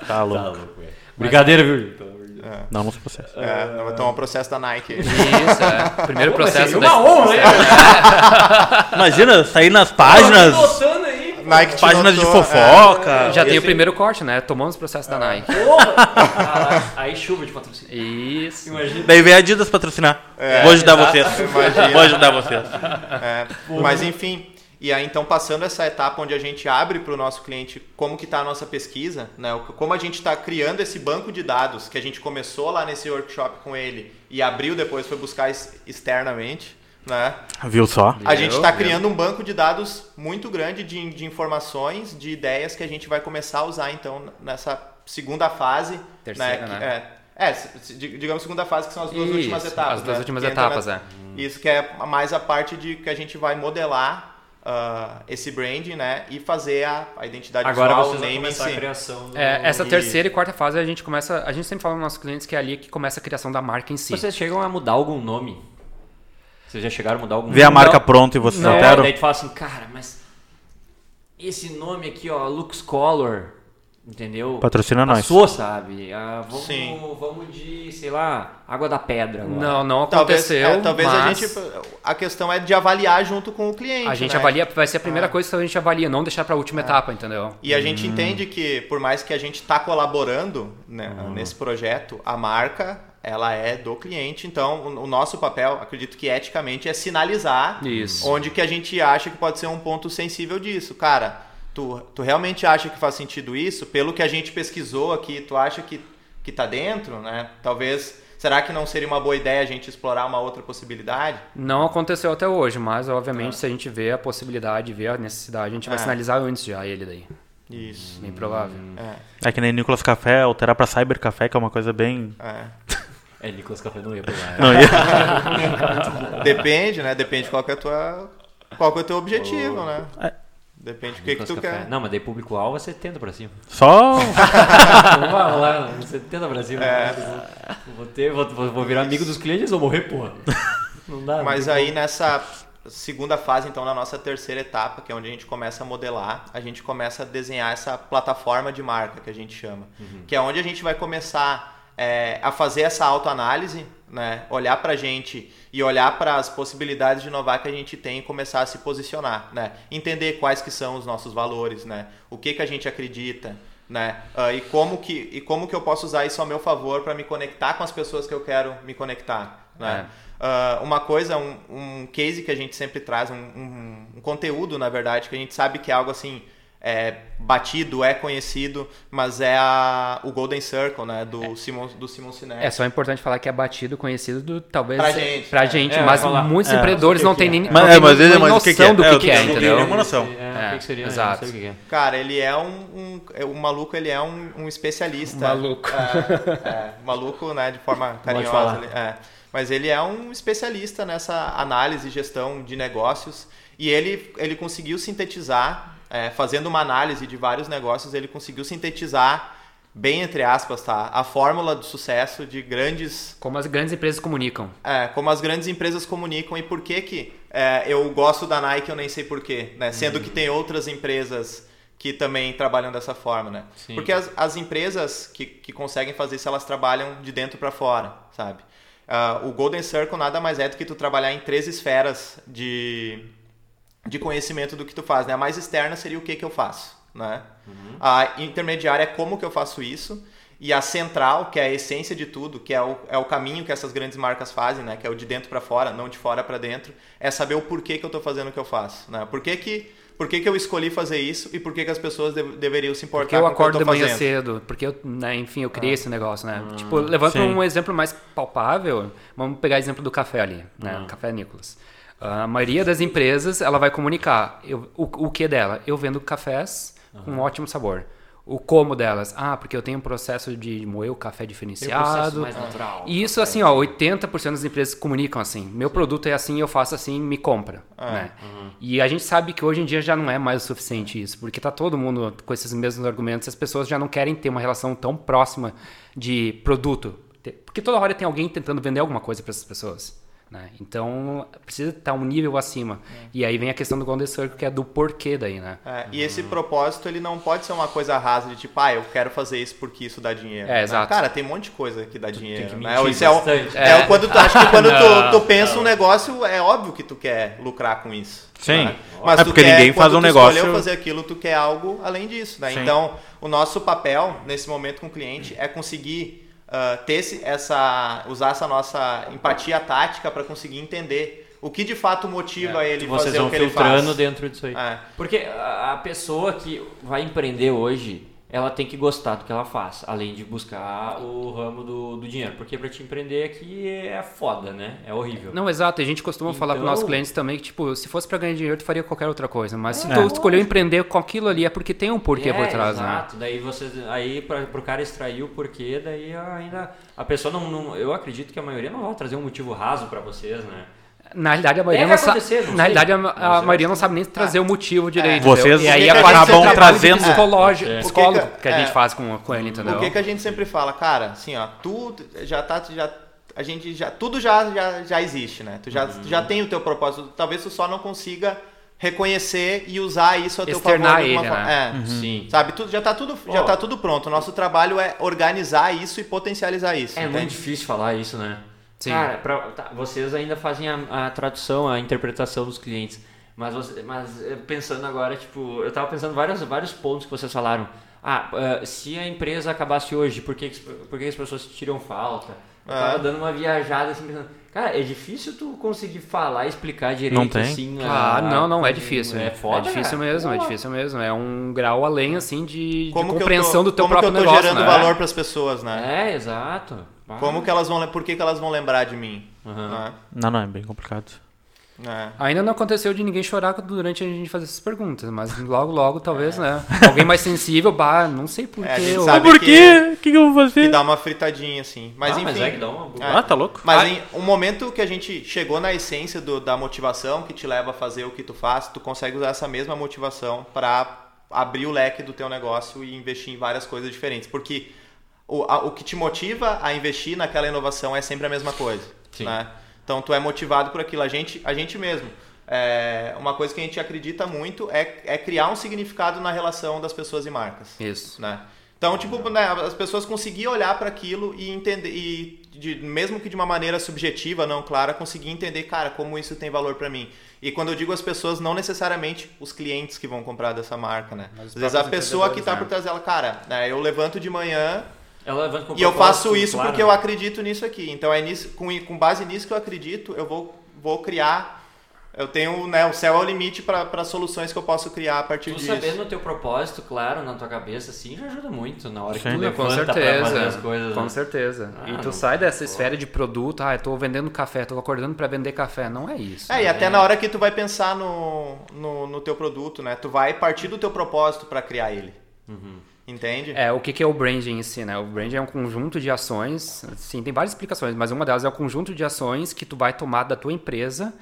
Tá Tá louco. louco, velho. Brincadeira, viu? De Deus. Não, não se processa. É, não vai tomar um processo da Nike. Isso, é. Primeiro processo da uma honra, né? Imagina, sair nas páginas, aí. Nike páginas de notou, fofoca. Já tem o primeiro corte, né? Tomamos o processo da Nike. Porra! Ah, aí chuva de patrocínio. Isso. Imagina. Daí vem a Adidas patrocinar. Vou ajudar vocês. Imagina. Vou ajudar vocês. É, mas enfim, e aí então passando essa etapa onde a gente abre para o nosso cliente como que está a nossa pesquisa, né? Como a gente está criando esse banco de dados que a gente começou lá nesse workshop com ele e abriu depois foi buscar ex- externamente, né? Viu só? A gente está criando um banco de dados muito grande de, de informações, de ideias que a gente vai começar a usar então nessa segunda fase, Terceira, que- né? É, é, digamos segunda fase que são as duas Isso, últimas etapas. as duas né? últimas Que entra etapas, na- é. Isso que é mais a parte de que a gente vai modelar ah, esse branding, né? E fazer a, a identidade Agora visual, vocês o name em começar a si. criação do... É, essa Isso. terceira e quarta fase a gente começa. A gente sempre fala nos nossos clientes que é ali que começa a criação da marca em si. Vocês chegam a mudar algum nome? Vocês já chegaram a mudar algum Vê a marca Não. pronta e vocês Não, alteram? daí tu fala assim, cara, mas esse nome aqui, ó, Lux Color, entendeu? Patrocina nós. Passou, sabe? Ah, vamos, Sim. vamos de, sei lá, Água da Pedra agora. Não, não Talvez, aconteceu. é, talvez a gente. A questão é de avaliar junto com o cliente. A gente né? avalia, vai ser a primeira Ah. coisa que a gente avalia, não deixar pra última etapa, entendeu? E a gente entende que, por mais que a gente está colaborando né, Uhum. nesse projeto, a marca ela é do cliente. Então, o, nosso papel, acredito que eticamente, é sinalizar Isso. onde que a gente acha que pode ser um ponto sensível disso. Cara, tu, tu realmente acha que faz sentido isso? Pelo que a gente pesquisou aqui, tu acha que, que tá dentro, né? Talvez... Será que não seria uma boa ideia a gente explorar uma outra possibilidade? Não aconteceu até hoje, mas obviamente se a gente vê a possibilidade, vê a necessidade, a gente vai É. sinalizar antes já ele daí. Isso. Bem provável. É, É que nem Nicolas Café, alterar pra Cyber Café, que é uma coisa bem. é. É, Nicolas Café não ia pegar. Não, ia- Depende, né? Depende qual que é a tua, qual que é o teu objetivo, né? É. Depende do que, que tu Café. quer. Não, mas daí público-alvo é 70 pra cima. Só. Vamos lá, 70 pra cima. É. Vou, ter, vou, vou, virar amigo dos clientes, vão morrer, porra. Não dá. Mas não aí nessa segunda fase, então, na nossa terceira etapa, que é onde a gente começa a modelar, a gente começa a desenhar essa plataforma de marca que a gente chama, que é onde a gente vai começar é, a fazer essa autoanálise, né? olhar para a gente e olhar para as possibilidades de inovar que a gente tem e começar a se posicionar, né? entender quais que são os nossos valores, né? o que, que a gente acredita, né? Uh, e, como que, e como que eu posso usar isso ao meu favor para me conectar com as pessoas que eu quero me conectar. Né? Uh, uma coisa, um, um case que a gente sempre traz, um, um, um, conteúdo, na verdade, que a gente sabe que é algo assim é batido, é conhecido, mas é a, o Golden Circle, né, do é. Simon do Simon Sinek. É só importante falar que é batido, conhecido, do, talvez pra gente, pra é. gente É, mas muitos É, empreendedores não têm nem é. Mas- não é, mas nem mas o que que noção é? do É, que, o que que é, é? Não tem entendeu? nenhuma noção. É, o que seria? exato. Não sei o que que é. Cara, ele é um, um é, o maluco, ele é um, um especialista. Maluco. É, é, maluco, né, de forma carinhosa. falar. ele- é. Mas ele é um especialista nessa análise e gestão de negócios e ele, ele conseguiu sintetizar, é, fazendo uma análise de vários negócios, ele conseguiu sintetizar, bem entre aspas, tá, a fórmula do sucesso de grandes Como as grandes empresas comunicam. é, como as grandes empresas comunicam e por que que é, eu gosto da Nike, eu nem sei porquê, né? Sendo que tem outras empresas que também trabalham dessa forma, né? Sim. Porque as, as empresas que, que conseguem fazer isso, elas trabalham de dentro para fora, sabe? Ah, o Golden Circle nada mais é do que tu trabalhar em três esferas de, de conhecimento do que tu faz, né? A mais externa seria o que que eu faço, né? A intermediária é como que eu faço isso. E a central, que é a essência de tudo, que é o, é o caminho que essas grandes marcas fazem, né? Que é o de dentro para fora, não de fora para dentro, é saber o porquê que eu estou fazendo o que eu faço, né? Por que que, por que, que eu escolhi fazer isso e por que, que as pessoas de- deveriam se importar Porque eu com o que eu acordo de manhã fazendo. cedo, porque eu, né, enfim, eu criei esse negócio, né? tipo, levando sim. um exemplo mais palpável, vamos pegar o exemplo do café ali, né? Café Nicolas. A maioria das empresas, ela vai comunicar eu- o, o que dela? Eu vendo cafés com um ótimo sabor. O como delas? Ah, porque eu tenho um processo de moer o café um diferenciado. processo mais natural. E isso, assim, ó, 80% das empresas comunicam assim. Meu produto é assim, eu faço assim, me compra. né? E a gente sabe que hoje em dia já não é mais o suficiente isso, porque tá todo mundo com esses mesmos argumentos, as pessoas já não querem ter uma relação tão próxima de produto. Porque toda hora tem alguém tentando vender alguma coisa para essas pessoas. Né? Então precisa estar um nível acima. E aí vem a questão do Golden Circle, que é do porquê daí, né? É, e esse propósito, ele não pode ser uma coisa rasa de tipo, ah, eu quero fazer isso porque isso dá dinheiro. É, né? exato. Cara, tem um monte de coisa que dá dinheiro. que né? Isso é, o- bastante. é o quando tu acha que quando tu, Não, tu pensa um negócio, é óbvio que tu quer lucrar com isso. Sim. né? Mas É tu porque quer, ninguém faz quando um tu negócio- escolheu fazer aquilo, tu quer algo além disso, né? Sim. Então, o nosso papel nesse momento com o cliente é conseguir ah, ter esse, essa, usar essa nossa empatia tática para conseguir entender o que de fato motiva ele Vocês fazer vão o que ele filtrando faz. dentro disso aí. É. Porque a pessoa que vai empreender hoje, ela tem que gostar do que ela faz, além de buscar o ramo do, do dinheiro. Porque pra te empreender aqui é foda, né? É horrível. Não, exato. A gente costuma falar para Então- nossos clientes também que, tipo, se fosse para ganhar dinheiro, tu faria qualquer outra coisa. Mas se É. tu escolheu empreender com aquilo ali, é porque tem um porquê é, por trás, né? exato. Daí você, aí pra, pro cara extrair o porquê, daí ainda a pessoa não, não- eu acredito que a maioria não vai trazer um motivo raso pra vocês, né? Na realidade, a maioria não não Na realidade, a, a maioria não sabe nem trazer o motivo direito. Vocês? E aí acabam é trazendo- psicológico, É. psicólogo que que- que a gente é. faz com, com ele, entendeu? O que, que a gente sempre fala, cara, assim, ó, tu já tá, já, a gente já, tudo já, já, já existe, né? Tu já, tu já tem o teu propósito, talvez tu só não consiga reconhecer e usar isso a teu Externar favor de alguma ele, forma. né? É. Sim. Sabe, tudo, já, tá tudo, já tá tudo pronto. O nosso trabalho é organizar isso e potencializar isso. É entende? muito difícil falar isso, né? Sim. Cara, pra- tá, vocês ainda fazem a, a tradução, a interpretação dos clientes. Mas, você- mas eh, pensando agora, tipo, eu tava pensando vários, vários pontos que vocês falaram. Ah, eh, se a empresa acabasse hoje, por que, que- por que as pessoas tiram falta? Eu tava É. dando uma viajada assim, pensando, cara, é difícil tu conseguir falar e explicar direito Não tem? assim. Ah, a- não, não, é difícil. É foda. É difícil cara. mesmo, é Pô. difícil mesmo. É um grau além, assim, de, de compreensão tô, do teu como próprio que eu tô negócio, gerando né? valor para as pessoas, né? É, exato. Ah. Como que elas vão, por que, que elas vão lembrar de mim? Aham. Não, não, é bem complicado. Né? Ainda não aconteceu de ninguém chorar durante a gente fazer essas perguntas, mas logo, logo, talvez, né? Alguém mais sensível, bah, não sei É, porquê. gente ou- sabe Por que- quê? O que, que eu vou Que fazer? dá uma fritadinha, assim. Mas Ah, enfim. mas é que dá uma É. Ah, tá louco? Mas em um momento que a gente chegou na essência do- da motivação que te leva a fazer o que tu faz, tu consegue usar essa mesma motivação para abrir o leque do teu negócio e investir em várias coisas diferentes. Porque o, a- o que te motiva a investir naquela inovação é sempre a mesma coisa. Sim. Né? Então tu é motivado por aquilo. A gente, a gente mesmo. é, uma coisa que a gente acredita muito é, é criar um significado na relação das pessoas e marcas. Isso. Né? Então, tipo, né, as pessoas conseguir olhar para aquilo e entender, e de, mesmo que de uma maneira subjetiva, não clara, conseguir entender, cara, como isso tem valor para mim. E quando eu digo as pessoas, não necessariamente os clientes que vão comprar dessa marca, né? Mas Às vezes a pessoa que está por trás dela, cara, né, eu levanto de manhã e eu faço isso claro, porque eu né? acredito nisso aqui. Então é nisso, com, com base nisso que eu acredito, eu vou, vou criar. Eu tenho, né, o céu é o limite para soluções que eu posso criar a partir Tu disso. sabendo o teu propósito, claro, na tua cabeça, assim, já ajuda muito na hora que Sim. tu Com levanta pra fazer certeza. as coisas. com né? certeza. Ah, e tu não. sai dessa esfera de produto, ah, eu tô vendendo café, tô acordando para vender café. Não é isso. É, e até na hora que tu vai pensar no, no, no teu produto, né? Tu vai partir do teu propósito para criar ele. Entende? É, o que é o branding em si, né? O branding é um conjunto de ações, sim, tem várias explicações, mas uma delas é o conjunto de ações que tu vai tomar da tua empresa,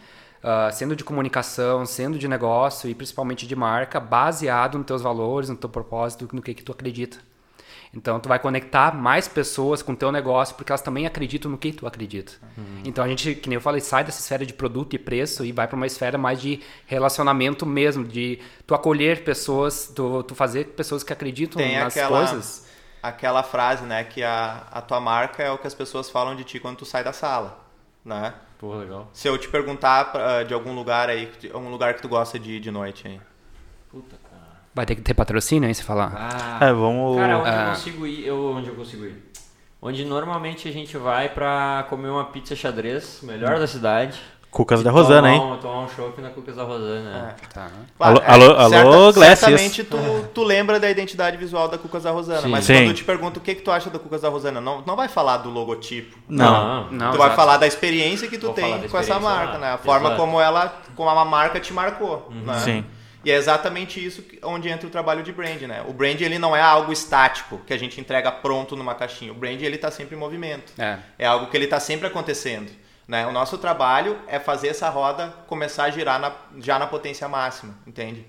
ah, sendo de comunicação, sendo de negócio e principalmente de marca, baseado nos teus valores, no teu propósito, no que que tu acredita. Então tu vai conectar mais pessoas com o teu negócio porque elas também acreditam no que tu acredita. Então a gente, que nem eu falei, sai dessa esfera de produto e preço e vai para uma esfera mais de relacionamento mesmo, de tu acolher pessoas, tu, tu fazer pessoas que acreditam Tem nas aquela, coisas. aquela frase, né? Que a, a tua marca é o que as pessoas falam de ti quando tu sai da sala, né? Pô, legal. Se eu te perguntar pra- de algum lugar aí, um lugar que tu gosta de ir de noite aí. Puta. Vai ter que ter patrocínio, hein, se falar. Ah, É, vamos. Cara, onde Ah. eu consigo ir? Eu, onde eu consigo ir? Onde normalmente a gente vai pra comer uma pizza xadrez, melhor da cidade. Cucas da Rosana, tomar hein? um- Tomar um chopp na Cucas da Rosana. É. Tá. Alô- alô- alô, Glécias. Certamente tu, tu lembra da identidade visual da Cucas da Rosana, Sim. mas Sim. quando eu te pergunto o que, que tu acha da Cucas da Rosana, não, não vai falar do logotipo. Não. Não, tu vai exato. falar da experiência que tu Vou tem com essa marca, lá. né? A forma Exato. como ela, como a marca te marcou, né? Sim. E é exatamente isso onde entra o trabalho de brand, né? O brand ele não é algo estático que a gente entrega pronto numa caixinha. O brand ele tá sempre em movimento. É. É algo que ele está sempre acontecendo. Né? O nosso trabalho é fazer essa roda começar a girar na- já na potência máxima, entende?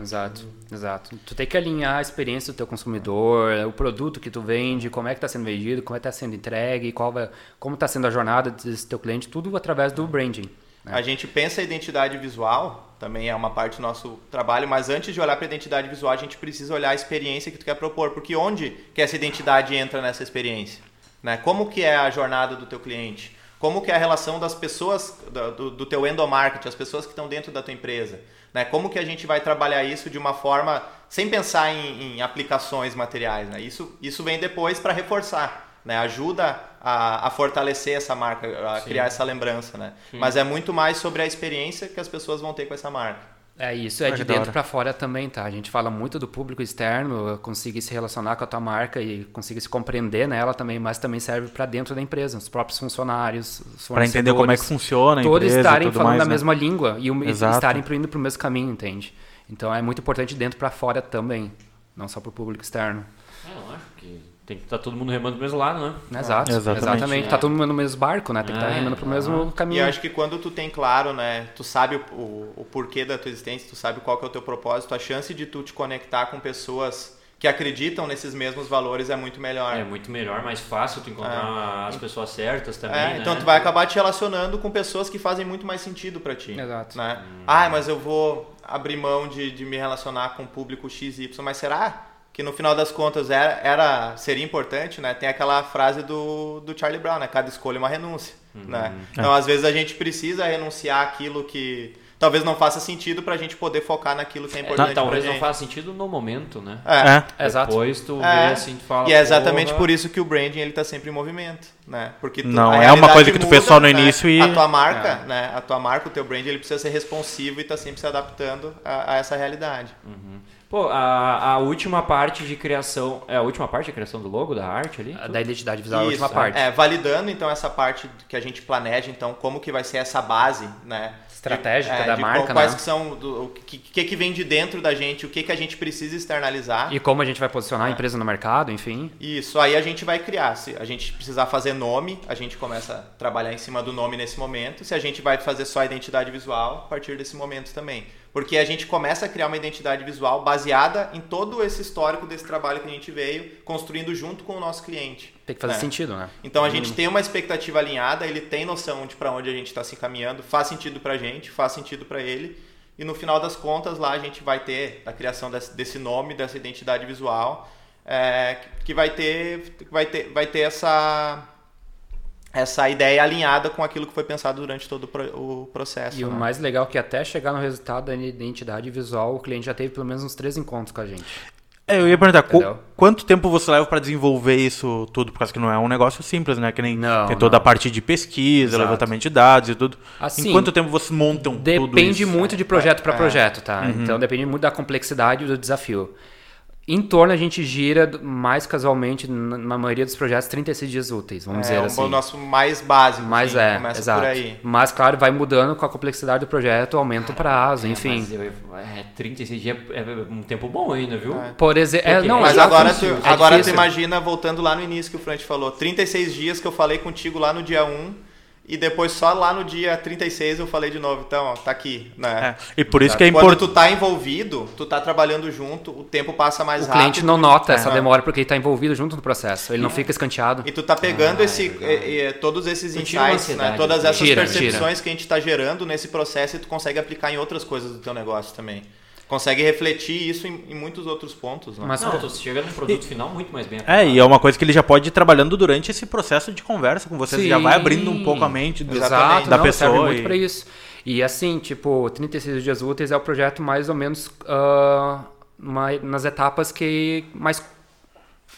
Exato, exato. Tu tem que alinhar a experiência do teu consumidor, o produto que tu vende, como é que está sendo vendido, como é que está sendo entregue, qual vai, como está sendo a jornada desse teu cliente, tudo através do branding. Né? A gente pensa a identidade visual, também é uma parte do nosso trabalho, mas antes de olhar para a identidade visual, a gente precisa olhar a experiência que tu quer propor, porque onde que essa identidade entra nessa experiência? Né? Como que é a jornada do teu cliente? Como que é a relação das pessoas, do, do, do teu endomarketing, as pessoas que estão dentro da tua empresa? Né? Como que a gente vai trabalhar isso de uma forma, sem pensar em, em aplicações materiais? Né? Isso, isso vem depois para reforçar. Né, ajuda a, a fortalecer essa marca, a criar essa lembrança, né? Mas é muito mais sobre a experiência que as pessoas vão ter com essa marca. É isso, é de dentro para fora também, tá? A gente fala muito do público externo, conseguir se relacionar com a tua marca e conseguir se compreender nela também, mas também serve para dentro da empresa, os próprios funcionários, os Pra entender como é que funciona a todos empresa e estarem tudo falando mais, a né? mesma língua e, e estarem indo para o mesmo caminho, entende? Então é muito importante de dentro para fora também, não só para o público externo. É, eu acho que tem que estar todo mundo remando do mesmo lado, né? Exato, Exatamente. exatamente. Tá todo mundo no mesmo barco, né? Tem que estar É, remando pro mesmo E caminho. eu acho que quando tu tem claro, né, tu sabe o, o, o porquê da tua existência, tu sabe qual que é o teu propósito, a chance de tu te conectar com pessoas que acreditam nesses mesmos valores é muito melhor. É muito melhor, mais fácil tu encontrar as pessoas certas também, É, né? então tu vai acabar te relacionando com pessoas que fazem muito mais sentido pra ti. Exato. Né? Ah, mas eu vou abrir mão de, de me relacionar com o público XY, mas será que no final das contas era, era seria importante, né? Tem aquela frase do, do Charlie Brown, né? Cada escolha é uma renúncia, né? Então às vezes a gente precisa renunciar aquilo que talvez não faça sentido pra gente poder focar naquilo que é É, importante talvez pra não faça sentido no momento, né? É. É. Exato. Depois tu É. vê assim, tu fala. E é exatamente "Porra". por isso que o branding ele tá sempre em movimento, né? Porque tu- Não a é uma coisa que tu fez só no início e- a tua marca, né? A tua marca, o teu brand, ele precisa ser responsivo e tá sempre se adaptando a, a essa realidade. Pô, a, a última parte de criação. É a última parte de criação do logo, da arte ali? Da identidade visual, a Isso, última parte. É, validando então essa parte que a gente planeja, então como que vai ser essa base, né? Estratégica de, da de marca, qual- Quais né? que são do, o que, que que vem de dentro da gente, o que que a gente precisa externalizar. E como a gente vai posicionar a empresa no mercado, enfim. Isso, aí a gente vai criar. Se a gente precisar fazer nome, a gente começa a trabalhar em cima do nome nesse momento. Se a gente vai fazer só a identidade visual, a partir desse momento também. Porque a gente começa a criar uma identidade visual baseada em todo esse histórico desse trabalho que a gente veio construindo junto com o nosso cliente. Tem que fazer né? sentido, né? Então a gente tem uma expectativa alinhada, ele tem noção de para onde a gente está se encaminhando, faz sentido para a gente, faz sentido para ele. E no final das contas lá a gente vai ter a criação desse, desse nome, dessa identidade visual, é, que vai ter, vai ter, vai ter essa essa ideia alinhada com aquilo que foi pensado durante todo o pro- o processo. E o né? mais legal é que até chegar no resultado da identidade visual, o cliente já teve pelo menos uns três encontros com a gente. É, eu ia perguntar, qu- quanto tempo você leva pra desenvolver isso tudo? Por causa que não é um negócio simples, né? Que nem Não, tem toda não. a parte de pesquisa, Exato. levantamento de dados e tudo. Assim, em quanto tempo vocês montam tudo Depende isso? muito de projeto para É. projeto, tá? Então depende muito da complexidade do desafio. Em torno a gente gira mais casualmente, na maioria dos projetos, 36 dias úteis, vamos é dizer o assim. nosso mais básico. Mas assim, é, começa exato. por aí. Mas claro, vai mudando com a complexidade do projeto, aumenta o prazo, enfim. Mas, é, é, 36 dias é um tempo bom ainda, viu? Por exemplo, é, não, Mas é agora, tu, é agora tu imagina, voltando lá no início que o Fran te falou, 36 dias que eu falei contigo lá no dia 1 e depois só lá no dia 36 eu falei de novo. Então, ó, tá aqui. Né? É, e por isso que é Quando importante. tu tá envolvido, tu tá trabalhando junto, o tempo passa mais O rápido. cliente não nota essa É. demora porque ele está envolvido junto no processo. Ele não fica escanteado. E tu tá pegando Ah, esse, é todos esses insights, né? todas essas Tira, percepções que a gente tá gerando nesse processo e tu consegue aplicar em outras coisas do teu negócio também. Consegue refletir isso em, em muitos outros pontos. Né? Mas Não, tu chega num produto final muito mais bem É, e é uma coisa que ele já pode ir trabalhando durante esse processo de conversa com vocês. Já vai Sim. abrindo um pouco a mente do, Exatamente. da não, serve pessoa. muito e- para isso. E assim, tipo, 36 dias úteis é o projeto mais ou menos ah, uma- nas etapas que mais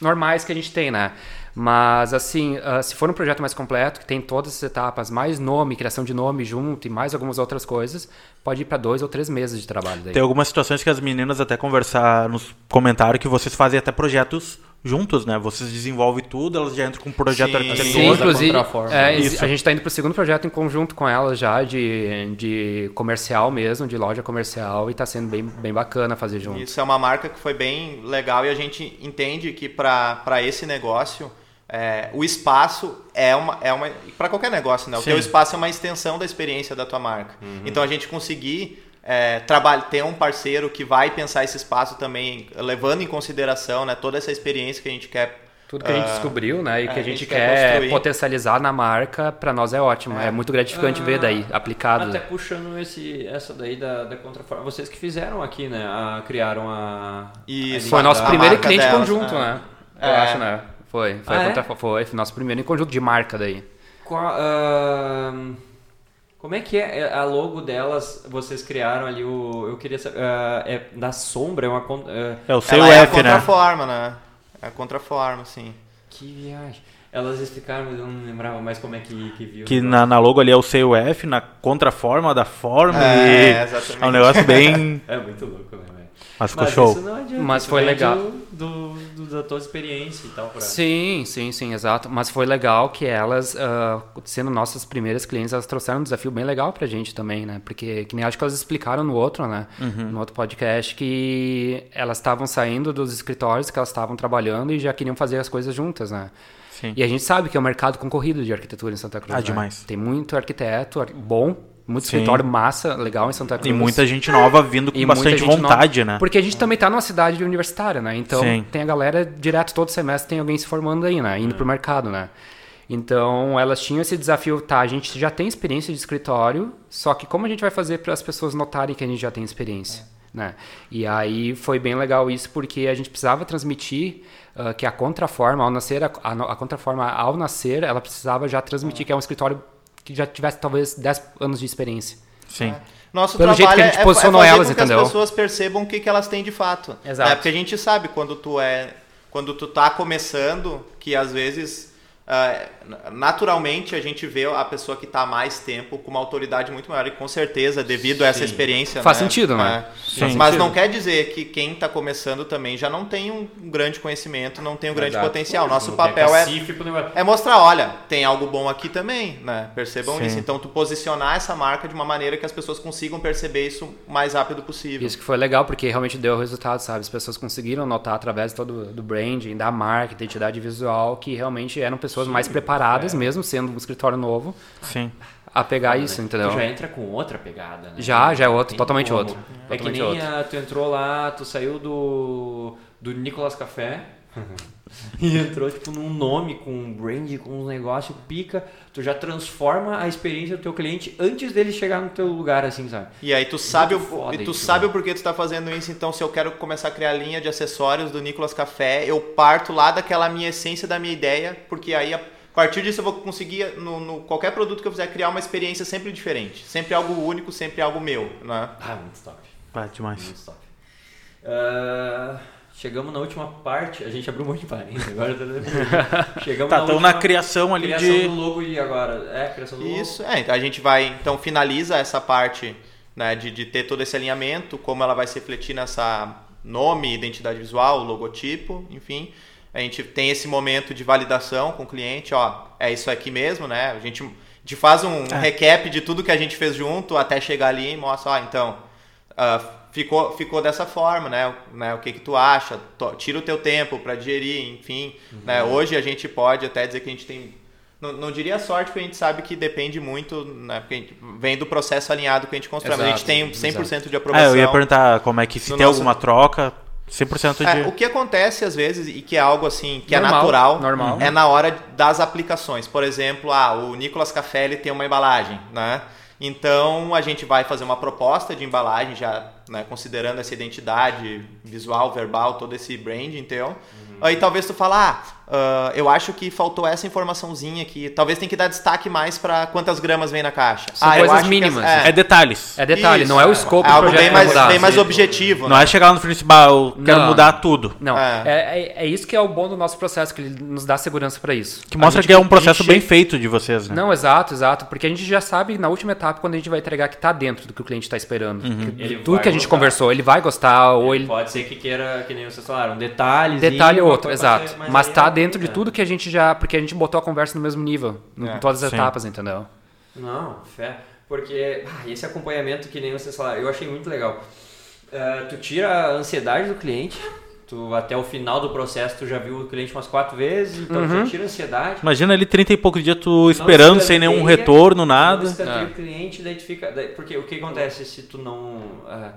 normais que a gente tem, né? Mas assim, ah, se for um projeto mais completo, que tem todas as etapas, mais nome, criação de nome junto e mais algumas outras coisas, pode ir para dois ou três meses de trabalho daí. Tem algumas situações que as meninas até conversaram nos comentaram que vocês fazem até projetos juntos, né? Vocês desenvolvem tudo, elas já entram com um projeto Sim. arquitetônico. Sim, inclusive, é, Isso. a gente está indo para o segundo projeto em conjunto com ela já, de, de comercial mesmo, de loja comercial, e está sendo bem, bem bacana fazer junto. Isso é uma marca que foi bem legal e a gente entende que para esse negócio é, o espaço é uma é uma para qualquer negócio, né? O Sim. teu espaço é uma extensão da experiência da tua marca. Então a gente conseguir é, trabalhar, ter um parceiro que vai pensar esse espaço também, levando em consideração, né, toda essa experiência que a gente quer Tudo que a gente ah, descobriu, né, e é, que a a gente, gente quer, quer potencializar na marca, para nós é ótimo. É, muito gratificante ver daí, aplicado. Até puxando esse, essa daí da, da contraforma. Vocês que fizeram aqui, né? A, criaram a. Isso. a Foi nosso primeiro cliente delas, conjunto, né? né? Eu É. acho, né? Foi. Foi, Ah, a é? contra- foi, foi nosso primeiro em conjunto de marca daí. Qual, ahn, como é que é a logo delas? Vocês criaram ali o. Eu queria saber. ah, é da sombra, é uma. con- ah, É o Ela é a CUF, né? contraforma, né? É a contraforma, sim. que viagem. Elas explicaram, mas eu não lembrava mais como é que, que viu. Que na, na logo ali é o CUF, na contraforma da forma. É, e exatamente. É um negócio bem. É muito louco, né, velho? Mas ficou Mas show. isso não adianta. Mas isso foi legal. Do, do, da tua experiência e tal. Pra... Sim, sim, sim, exato. Mas foi legal que elas, ah, sendo nossas primeiras clientes, elas trouxeram um desafio bem legal pra gente também, né? Porque, que nem acho que elas explicaram no outro, né? No outro podcast, que elas estavam saindo dos escritórios que elas estavam trabalhando e já queriam fazer as coisas juntas, né? Sim. E a gente sabe que é um mercado concorrido de arquitetura em Santa Cruz. Ah, né? demais. Tem muito arquiteto ar- bom, muito Sim. escritório massa, legal em Santa Cruz. E muita gente nova vindo com E bastante vontade, nova. né? Porque a gente também tá numa cidade universitária, né? Então Sim. tem a galera direto todo semestre tem alguém se formando aí, né? Indo pro mercado, né? Então elas tinham esse desafio, tá? A gente já tem experiência de escritório, só que como a gente vai fazer para as pessoas notarem que a gente já tem experiência? Né? E aí foi bem legal isso porque a gente precisava transmitir ah, que a contraforma ao nascer a, a, a contraforma ao nascer ela precisava já transmitir que é um escritório que já tivesse talvez 10 anos de experiência. Sim. Nosso Pelo jeito trabalho que a gente é, posicionou é fazer elas, com que entendeu? as pessoas percebam o que, que elas têm de fato. Exato. É, porque a gente sabe quando tu é, quando tu tá começando, que às vezes naturalmente a gente vê a pessoa que está há mais tempo com uma autoridade muito maior e com certeza devido a essa Sim. experiência. Faz né? sentido, né? É. Sim. Mas Faz não sentido. quer dizer que quem está começando também já não tem um grande conhecimento, não tem um grande Exato. potencial. Nosso papel é negócio. é mostrar, olha, tem algo bom aqui também, né? Percebam Sim. isso. Então, tu posicionar essa marca de uma maneira que as pessoas consigam perceber isso o mais rápido possível. Isso que foi legal, porque realmente deu resultado, sabe? As pessoas conseguiram notar através todo do branding, da marca, identidade visual, que realmente eram pessoas mais preparadas, mesmo sendo um escritório novo, Sim. a pegar Foda, isso, né? entendeu? Tu já entra com outra pegada, né? Já, já é outro, Tem totalmente como. outro. É que Totalmente nem outro. ah, tu entrou lá, tu saiu do, do Nicolas Café e entrou tipo num nome, com um brand, com um negócio pica, tu já transforma a experiência do teu cliente antes dele chegar no teu lugar, assim, sabe? E aí tu sabe, o, e tu isso, sabe o porquê tu tá fazendo isso, então se eu quero começar a criar linha de acessórios do Nicolas Café, eu parto lá daquela minha essência, da minha ideia, porque aí a partir disso eu vou conseguir, no, no- qualquer produto que eu fizer, criar uma experiência sempre diferente. Sempre algo único, sempre algo meu, né? Ah, muito top. Ah, demais. Muito top. Ah, chegamos na última parte, a gente abriu um monte de parênteses, agora lembrando. Chegamos Tá, então na última- criação ali criação de. do logo e agora. É, criação do logo. Isso, é, então a gente vai, então finaliza essa parte né, de, de ter todo esse alinhamento, como ela vai se refletir nessa nome, identidade visual, logotipo, enfim. A gente tem esse momento de validação com o cliente, ó, é isso aqui mesmo, né? A gente, a gente faz um recap de tudo que a gente fez junto até chegar ali e mostra, ó, então, ah, ficou, ficou dessa forma, né? né? O que que tu acha? Tira o teu tempo para digerir, enfim. Né? Hoje a gente pode até dizer que a gente tem não, não diria sorte, porque a gente sabe que depende muito, né? Porque a gente vem do processo alinhado que a gente constrói, mas a gente Exato, tem 100% de Ah, aprovação. eu ia perguntar como é que se No tem nosso- alguma troca, 100% de. É, o que acontece às vezes e que é algo assim que é Normal, natural normal. é na hora das aplicações. Por exemplo, ah, o Nicolas Café ele tem uma embalagem, né? Então a gente vai fazer uma proposta de embalagem já, né, considerando essa identidade visual, verbal, todo esse brand, então. Aí talvez tu fala, ah, ah, eu acho que faltou essa informaçãozinha aqui. Talvez tem que dar destaque mais para quantas gramas vem na caixa. São ah, coisas mínimas. essa- É detalhes. É detalhe, Isso, não é o é. escopo É do algo projeto bem mais, mudar. bem mais objetivo, Não né? é chegar no principal, eu quero Não. mudar tudo. Não, É. é. É, é isso que é o bom do nosso processo, que ele nos dá segurança pra isso. Que mostra gente- que é um processo gente bem feito de vocês, né? Não, exato, exato. Porque a gente já sabe na última etapa quando a gente vai entregar que tá dentro do que o cliente está esperando. Uhum. Que- Ele tudo vai que a gente gostar. conversou, ele vai gostar ou ele. Pode ser que queira, que nem vocês falaram, detalhes. Detalhe e outro, exato. ser- Mas aí tá é- dentro de é. tudo que a gente já. Porque a gente botou a conversa no mesmo nível, É, em todas as sim. etapas, entendeu? Não, fé. Porque ah, esse acompanhamento que nem vocês falaram, eu achei muito legal. Ah, tu tira a ansiedade do cliente, tu até o final do processo tu já viu o cliente umas quatro vezes, então tu Uhum. já tira a ansiedade. Imagina ali 30 e poucos dias tu esperando sem nenhum retorno, Não nada. escanteia É. o cliente, daí tu fica. daí- porque o que acontece se tu não. ah,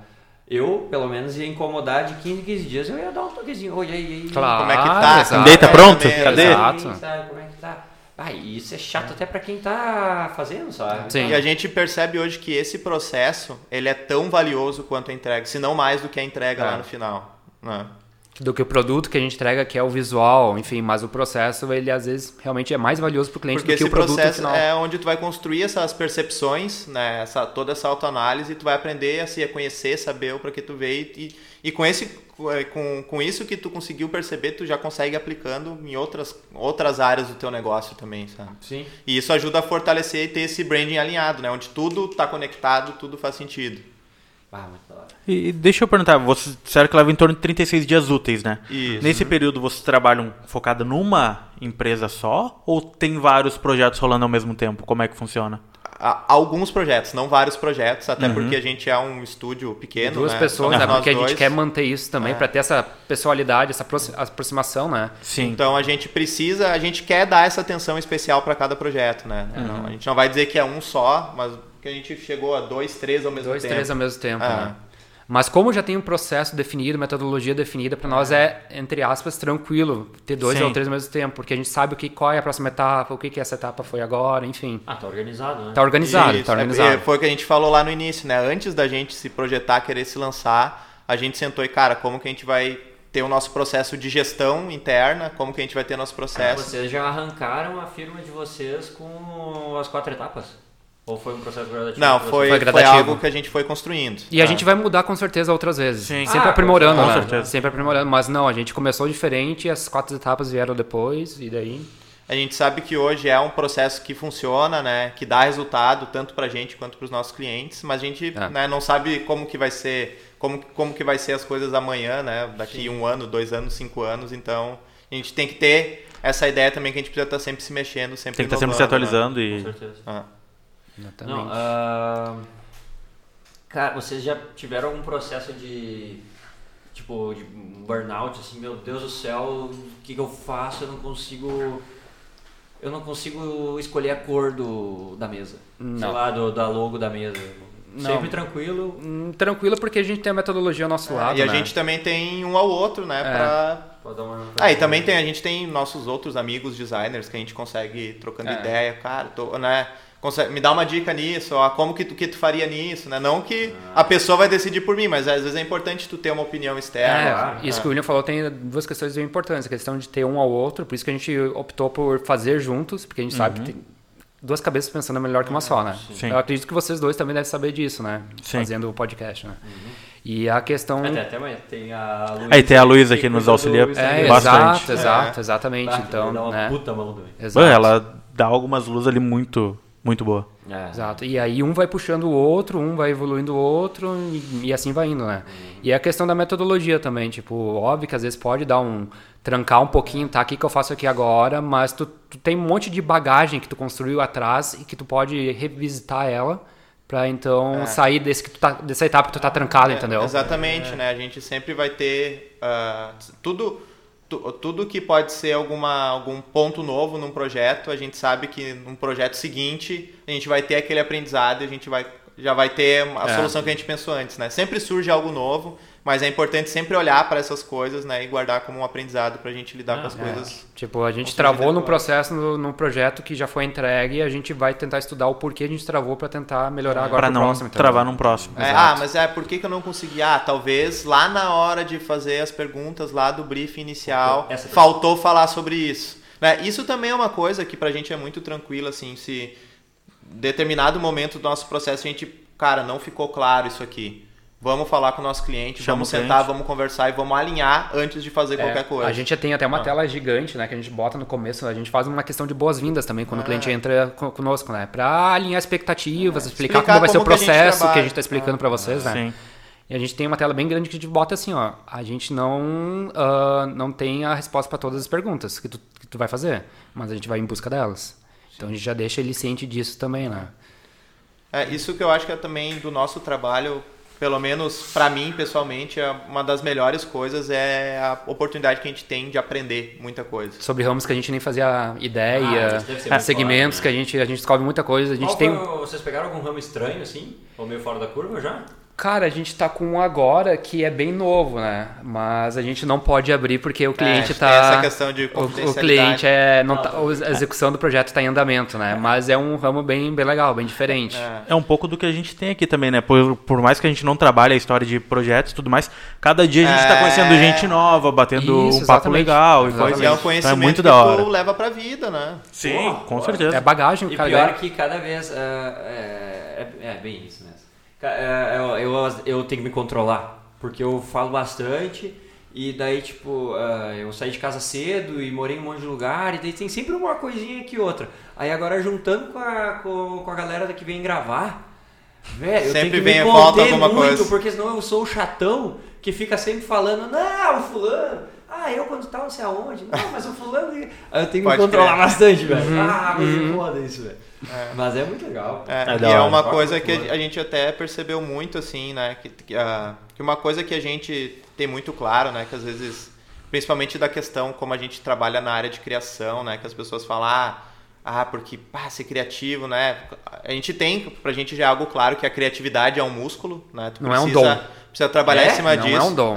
eu, pelo menos, ia incomodar de 15 em 15 dias, eu ia dar um toquezinho. Oi, aí, aí. Claro. Como é que tá? exato. Tá pronto? Cadê? Exato. Sabe, como é que tá? Ah, isso é chato até pra quem tá fazendo, sabe? Sim. E a gente percebe hoje que esse processo ele é tão valioso quanto a entrega, se não mais do que a entrega É. lá no final. né? Do que o produto que a gente entrega, que é o visual, enfim, mas o processo, ele às vezes realmente é mais valioso pro cliente Porque do que esse o produto processo final. é onde tu vai construir essas percepções, né? essa, toda essa autoanálise, e tu vai aprender a se conhecer, saber o para que tu veio e, e com esse com, com isso que tu conseguiu perceber, tu já consegue aplicando em outras, outras áreas do teu negócio também, sabe? Sim. E isso ajuda a fortalecer e ter esse branding alinhado, né? Onde tudo está conectado, tudo faz sentido. Ah, muito da hora. E e deixa eu perguntar, vocês disseram que leva em torno de 36 dias úteis, né? Isso. Nesse período vocês trabalham focado numa empresa só ou tem vários projetos rolando ao mesmo tempo? Como é que funciona? Alguns projetos, não vários projetos, até porque a gente é um estúdio pequeno. Duas né? pessoas, né? nós Porque a gente quer manter isso também, É. pra ter essa pessoalidade, essa aproxi- aproximação, né? Sim. Então a gente precisa, a gente quer dar essa atenção especial para cada projeto, né? Uhum. Não, a gente não vai dizer que é um só, mas que a gente chegou a dois, três ao mesmo Dois, tempo. três ao mesmo tempo, Ah. né? Mas como já tem um processo definido, metodologia definida, para nós é, entre aspas, tranquilo ter dois Sim. ou três ao mesmo tempo, porque a gente sabe o que, qual é a próxima etapa, o que, que essa etapa foi agora, enfim. Ah, tá organizado, né? Tá organizado, Isso, tá é- organizado. é- foi o que a gente falou lá no início, né? Antes da gente se projetar, querer se lançar, a gente sentou e, cara, como que a gente vai ter o nosso processo de gestão interna, como que a gente vai ter nosso processo. Vocês já arrancaram a firma de vocês com as quatro etapas? Ou foi um processo gradativo? Não, foi, Foi foi, gradativo. algo que a gente foi construindo. E a Ah. gente vai mudar com certeza outras vezes. Sim. Sempre Ah, aprimorando, com né? certeza. Sempre aprimorando. Mas não, a gente começou diferente, as quatro etapas vieram depois, e daí. A gente sabe que hoje é um processo que funciona, né? Que dá resultado tanto para a gente quanto para os nossos clientes, mas a gente É. né, não sabe como que vai ser, como, como que vai ser as coisas amanhã, né? Daqui um ano, dois anos, cinco anos. Então a gente tem que ter essa ideia também que a gente precisa estar sempre se mexendo, sempre Tem que estar sempre se né? atualizando Com e. certeza. Ah. Exatamente. Não, ah, cara, vocês já tiveram algum processo de tipo de burnout assim, meu Deus do céu, o que, que eu faço? Eu não consigo eu não consigo escolher a cor do, da mesa. Sei Não. lá, do, da logo da mesa. Não. Sempre tranquilo. Hum, Tranquilo porque a gente tem a metodologia ao nosso lado, e a né? gente também tem um ao outro, né? Pra... Pode dar uma... Ah, e também tem, a gente tem nossos outros amigos designers que a gente consegue trocando É. ideia, cara, tô, né? Consegue, me dá uma dica nisso, ó, como que tu, que tu faria nisso, né? Não que a pessoa vai decidir por mim, mas às vezes é importante tu ter uma opinião externa. É, claro. isso que o William falou tem duas questões bem importantes. A questão de ter um ao outro, por isso que a gente optou por fazer juntos, porque a gente sabe que tem duas cabeças pensando melhor que uma só, né? Sim. Eu acredito que vocês dois também devem saber disso, né? Sim. Fazendo o podcast, né? E a questão... Até, até amanhã. Tem a Luísa. Aí tem a Luísa que que nos auxilia. É, bastante. exato, exato, exatamente. Bah, então, dá uma né? puta mão também. Exato. Ela dá algumas luzes ali muito, muito boa. É. Exato. E aí um vai puxando o outro, um vai evoluindo o outro e, e assim vai indo, né? E a questão da metodologia também, tipo, óbvio que às vezes pode dar um trancar um pouquinho, tá? O que, que eu faço aqui agora, mas tu, tu tem um monte de bagagem que tu construiu atrás e que tu pode revisitar ela pra então sair desse que tu tá, dessa etapa que tu tá trancado, É, entendeu? Exatamente, né? A gente sempre vai ter ah, tudo, tu- tudo que pode ser alguma, algum ponto novo num projeto, a gente sabe que num projeto seguinte a gente vai ter aquele aprendizado e a gente vai, já vai ter a É. solução que a gente pensou antes, né? Sempre surge algo novo, mas é importante sempre olhar para essas coisas, né? E guardar como um aprendizado para a gente lidar com as coisas. Tipo, a gente travou no depois. processo, no, no projeto que já foi entregue e a gente vai tentar estudar o porquê a gente travou pra tentar melhorar agora Pra pro não próximo. entendeu? travar num próximo. É, ah, mas é por que, que eu não consegui? Ah, talvez lá na hora de fazer as perguntas lá do briefing inicial, Essa pergunta. faltou falar sobre isso. Né? Isso também é uma coisa que pra gente é muito tranquilo, assim, se determinado momento do nosso processo a gente, cara, não ficou claro isso aqui. Vamos falar com o nosso cliente, Chama vamos o sentar, cliente. vamos conversar e vamos alinhar antes de fazer É, qualquer coisa. A gente já tem até uma Ah. tela gigante, né, que a gente bota no começo, a gente faz uma questão de boas-vindas também quando o cliente Ah. entra co- conosco, né, pra alinhar expectativas, explicar, Explicar como vai ser o como a gente processo que a gente tá explicando pra vocês, né. Sim. E a gente tem uma tela bem grande que a gente bota assim, ó, a gente não ah, não tem a resposta pra todas as perguntas que tu, que tu vai fazer, mas a gente vai em busca delas. Então a gente já deixa ele ciente disso também, né. É, isso que eu acho que é também do nosso trabalho, pelo menos pra mim pessoalmente, é uma das melhores coisas é a oportunidade que a gente tem de aprender muita coisa. Sobre ramos que a gente nem fazia Ah, ideia, muito segmentos foda, que a gente a gente descobre muita coisa, a gente Qual tem foi Vocês pegaram algum ramo estranho, assim? Ou meio fora da curva já? Cara, a gente tá com um agora que é bem novo, né? Mas a gente não pode abrir porque o cliente É, tá. tem essa questão de o, o cliente é. Não Não, tá, a execução do projeto está em andamento, né? Mas é um ramo bem, bem legal, bem diferente. É. É um pouco do que a gente tem aqui também, né? Por, por mais que a gente não trabalhe a história de projetos e tudo mais, cada dia a gente tá É. conhecendo gente nova, batendo Isso, um papo exatamente. legal e coisa. E é um Então conhecimento é muito que da hora. leva pra vida, né? Sim, Porra, com certeza. É bagagem, E cara pior que cada vez. é, é, é- é bem isso mesmo. Ca- é, Eu, eu, eu tenho que me controlar. Porque eu falo bastante. E daí, tipo, ah, eu saí de casa cedo e morei em um monte de lugar. E daí tem sempre uma coisinha que outra. Aí agora, juntando com a, com, com a galera que vem gravar. Velho, eu tenho Sempre que vem me a falta conter alguma muito, coisa. porque senão eu sou o chatão que fica sempre falando, não, o fulano, ah, eu quando tava não sei aonde, não, mas o fulano. Aí eu tenho que me Pode controlar crer. bastante, velho. Ah, mas é foda isso, velho. Mas é muito legal. É, É e é uma coisa que a gente até percebeu muito, assim, né? Que, que, ah, que uma coisa que a gente tem muito claro, né? Que às vezes, principalmente da questão como a gente trabalha na área de criação, né? Que as pessoas falam, ah, ah porque pá, ser criativo, né? A gente tem, pra gente já é algo claro que a criatividade é um músculo, né? Tu Não é um precisa, dom. Precisa trabalhar É? em cima Não disso. é um dom.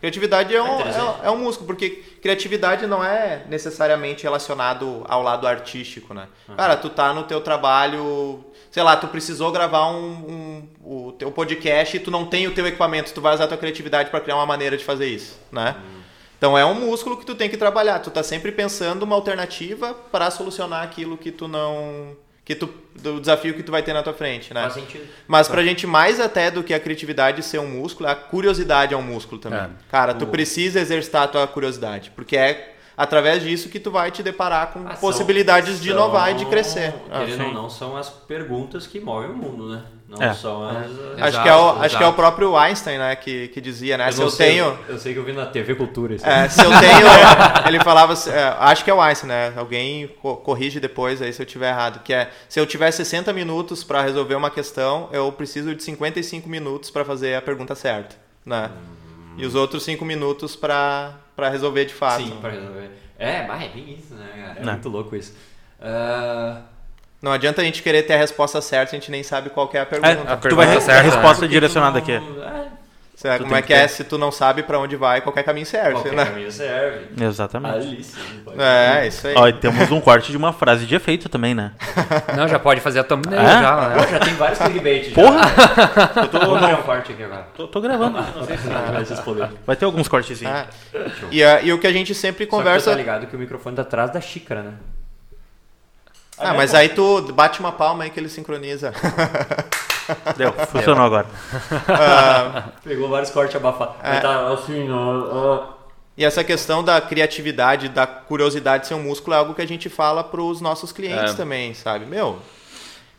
Criatividade é um, interessante. é, é um músculo, porque criatividade não é necessariamente relacionado ao lado artístico, né? Cara, tu tá no teu trabalho, sei lá, tu precisou gravar um, um- o teu podcast e tu não tem o teu equipamento, tu vai usar a tua criatividade para criar uma maneira de fazer isso, né? Então é um músculo que tu tem que trabalhar. Tu tá sempre pensando uma alternativa para solucionar aquilo que tu não que tu do desafio que tu vai ter na tua frente, né? Faz sentido. Mas pra gente, mais até do que a criatividade ser um músculo, a curiosidade é um músculo também. É. Cara, tu O- precisa exercitar a tua curiosidade, porque é através disso que tu vai te deparar com Ah, são- possibilidades de inovar e de são- crescer. Ah, Querendo ou sim. não, são as perguntas que movem o mundo, né? Não É. são as. É. Acho, que é o, Exato, acho que é o exato. próprio Einstein, né, que, que dizia, né? se não eu sei, tenho. Eu sei que eu vi na TV Cultura isso. É, se eu tenho. ele falava. é, acho que é o Einstein, né? Alguém co- corrige depois aí se eu tiver errado. Que é: se eu tiver 60 minutos para resolver uma questão, eu preciso de 55 minutos para fazer a pergunta certa. Né? E os outros 5 minutos para resolver de fato. Sim, pra resolver. É, mas é bem isso, né, cara? É Né. muito louco isso. Ah, Não adianta a gente querer ter a resposta certa, a gente nem sabe qual que é a É, pergunta. a tu vai pergunta a certa, resposta porque direcionada aqui. não- É, Será, tu como é que que é se tu não sabe pra onde vai, qualquer caminho serve, qualquer né? caminho serve. Exatamente. Ali sim. pode É, isso aí. Ó, e temos um corte de uma frase de efeito também, né? Não, já pode fazer a thumbnail É? já, né? Já tem vários clickbait. já. Porra! Vamos ver um corte aqui agora. Tô, tô gravando. Não sei se vai se responder. Vai ter alguns cortezinhos. É. E, a- e o que a gente sempre Só que conversa. tá ligado que o microfone tá atrás da xícara, né? Ah, mas aí tu bate uma palma aí que ele sincroniza. Deu, funcionou agora. Pegou vários cortes abafados. Mas tá assim, ó, ó. E essa questão da criatividade, da curiosidade de ser um músculo é algo que a gente fala pros nossos clientes É. também, sabe? Meu,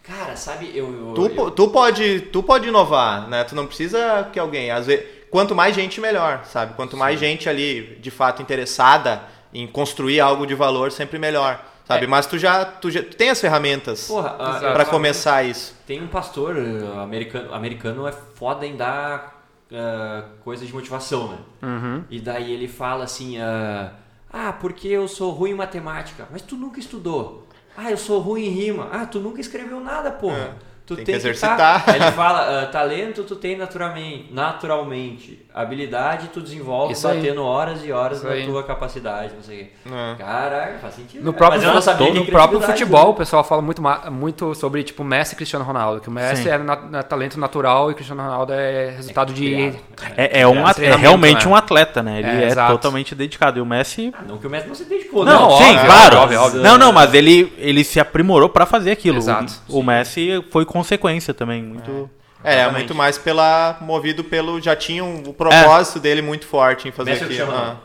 Cara, sabe, eu. eu- tu, eu- tu, pode, tu pode inovar, né? Tu não precisa que alguém. Às vezes, quanto mais gente, melhor, sabe? Quanto mais gente ali, de fato, interessada em construir algo de valor, sempre melhor. Sabe? É. Mas tu já, tu já tu tem as ferramentas Porra, ah, começar isso. Tem um pastor uh, americano, americano é foda em dar uh, coisa de motivação, né? Uhum. E daí ele fala assim, ah, ah, porque eu sou ruim em matemática, mas tu nunca estudou. Ah, eu sou ruim em rima. Ah, tu nunca escreveu nada, porra. É, Tu tem tem, que tá- exercitar. Aí ele fala, ah, talento tu tem naturalmente, naturalmente. Habilidade tu desenvolve Isso aí. batendo horas e horas Isso na aí. tua capacidade, não sei o quê. É. Caraca, faz sentido. No né? próprio, Mas eu não sabia fu- que no próprio futebol, o né? pessoal fala muito, muito sobre tipo Messi e Cristiano Ronaldo. Que o Messi é, na- é talento natural e o Cristiano Ronaldo é resultado de. criado. É, é, um, é realmente né? um atleta, né? Ele É, é, exato. totalmente dedicado. E o Messi. Não que o Messi não se dedicou, Não, né? sim, óbvio, claro. óbvio, óbvio. Não, não, mas ele, ele se aprimorou pra fazer aquilo. Exato. O, o Messi foi consequência também. Muito. É, é muito mais pela movido pelo já tinha um, o propósito dele muito forte em fazer Messi aquilo. Cristiano Ah. Ronaldo?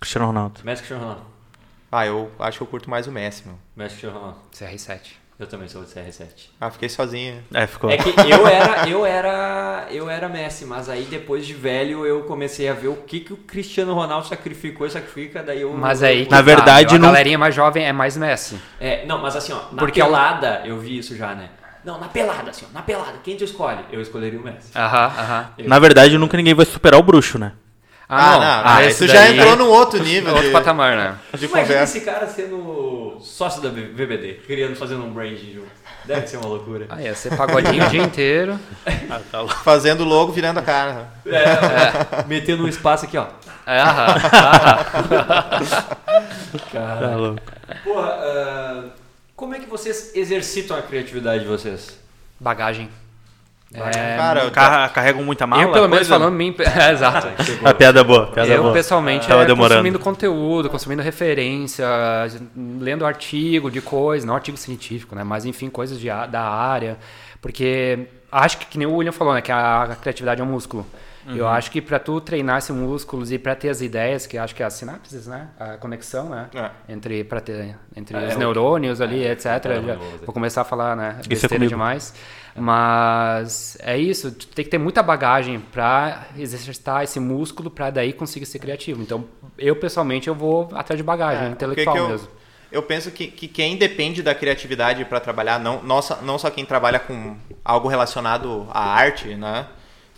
Cristiano Ronaldo. Messi Cristiano Ronaldo. Ah, eu acho que eu curto mais o Messi, meu. Messi Cristiano Ronaldo. CR7. Eu também sou de CR7. Ah, fiquei sozinho. É, ficou. É que eu era, eu era, eu era Messi, mas aí depois de velho eu comecei a ver o que, que o Cristiano Ronaldo sacrificou e sacrifica, daí eu Mas aí. que Na tá, verdade, a não- galerinha mais jovem é mais Messi. É, não, mas assim, ó, na Porque eu- pelada eu vi isso já, né? Não, na pelada, assim, ó, na pelada, quem tu escolhe? Eu escolheria o Messi. Aham, aham. Na verdade, nunca ninguém vai superar o bruxo, né? Ah, não. Ah, aí esse tu já daí- entrou num outro nível Outro de, patamar, né? de Imagina conversa. esse cara sendo sócio da VBD, criando, fazendo um brand junto. Deve ser uma loucura. Ah, ia ser pagodinho o dia inteiro. Fazendo logo, virando a cara. É, metendo um espaço aqui, ó. É, aham. Tá louco. Porra, ah, como é que vocês exercitam a criatividade de vocês? Bagagem. É, Cara, eu- Carra- carregam muita mala? eu, pelo menos, coisa? falando mim. É, exato. A piada boa, piada eu, boa. pessoalmente, Tava é demorando. consumindo conteúdo, consumindo referência, lendo artigo de coisa, não artigo científico, né? Mas, enfim, coisas de, da área. Porque acho que, que nem o William falou, né? Que a, a criatividade é um músculo. Eu Uhum. acho que para tu treinar esses músculos e para ter as ideias, que acho que é as sinapses, né? A conexão, né? É. Entre, pra ter, entre É, os o- neurônios ali, etc. é, Já- o- vou começar a falar, né? Isso é Besteira demais. Mas é isso, tu tem que ter muita bagagem para exercitar esse músculo para daí conseguir ser criativo. Então, eu pessoalmente eu vou atrás de bagagem É, intelectual que que eu- mesmo. Eu penso que, que quem depende da criatividade para trabalhar, não, nossa, não só quem trabalha com algo relacionado à arte, né?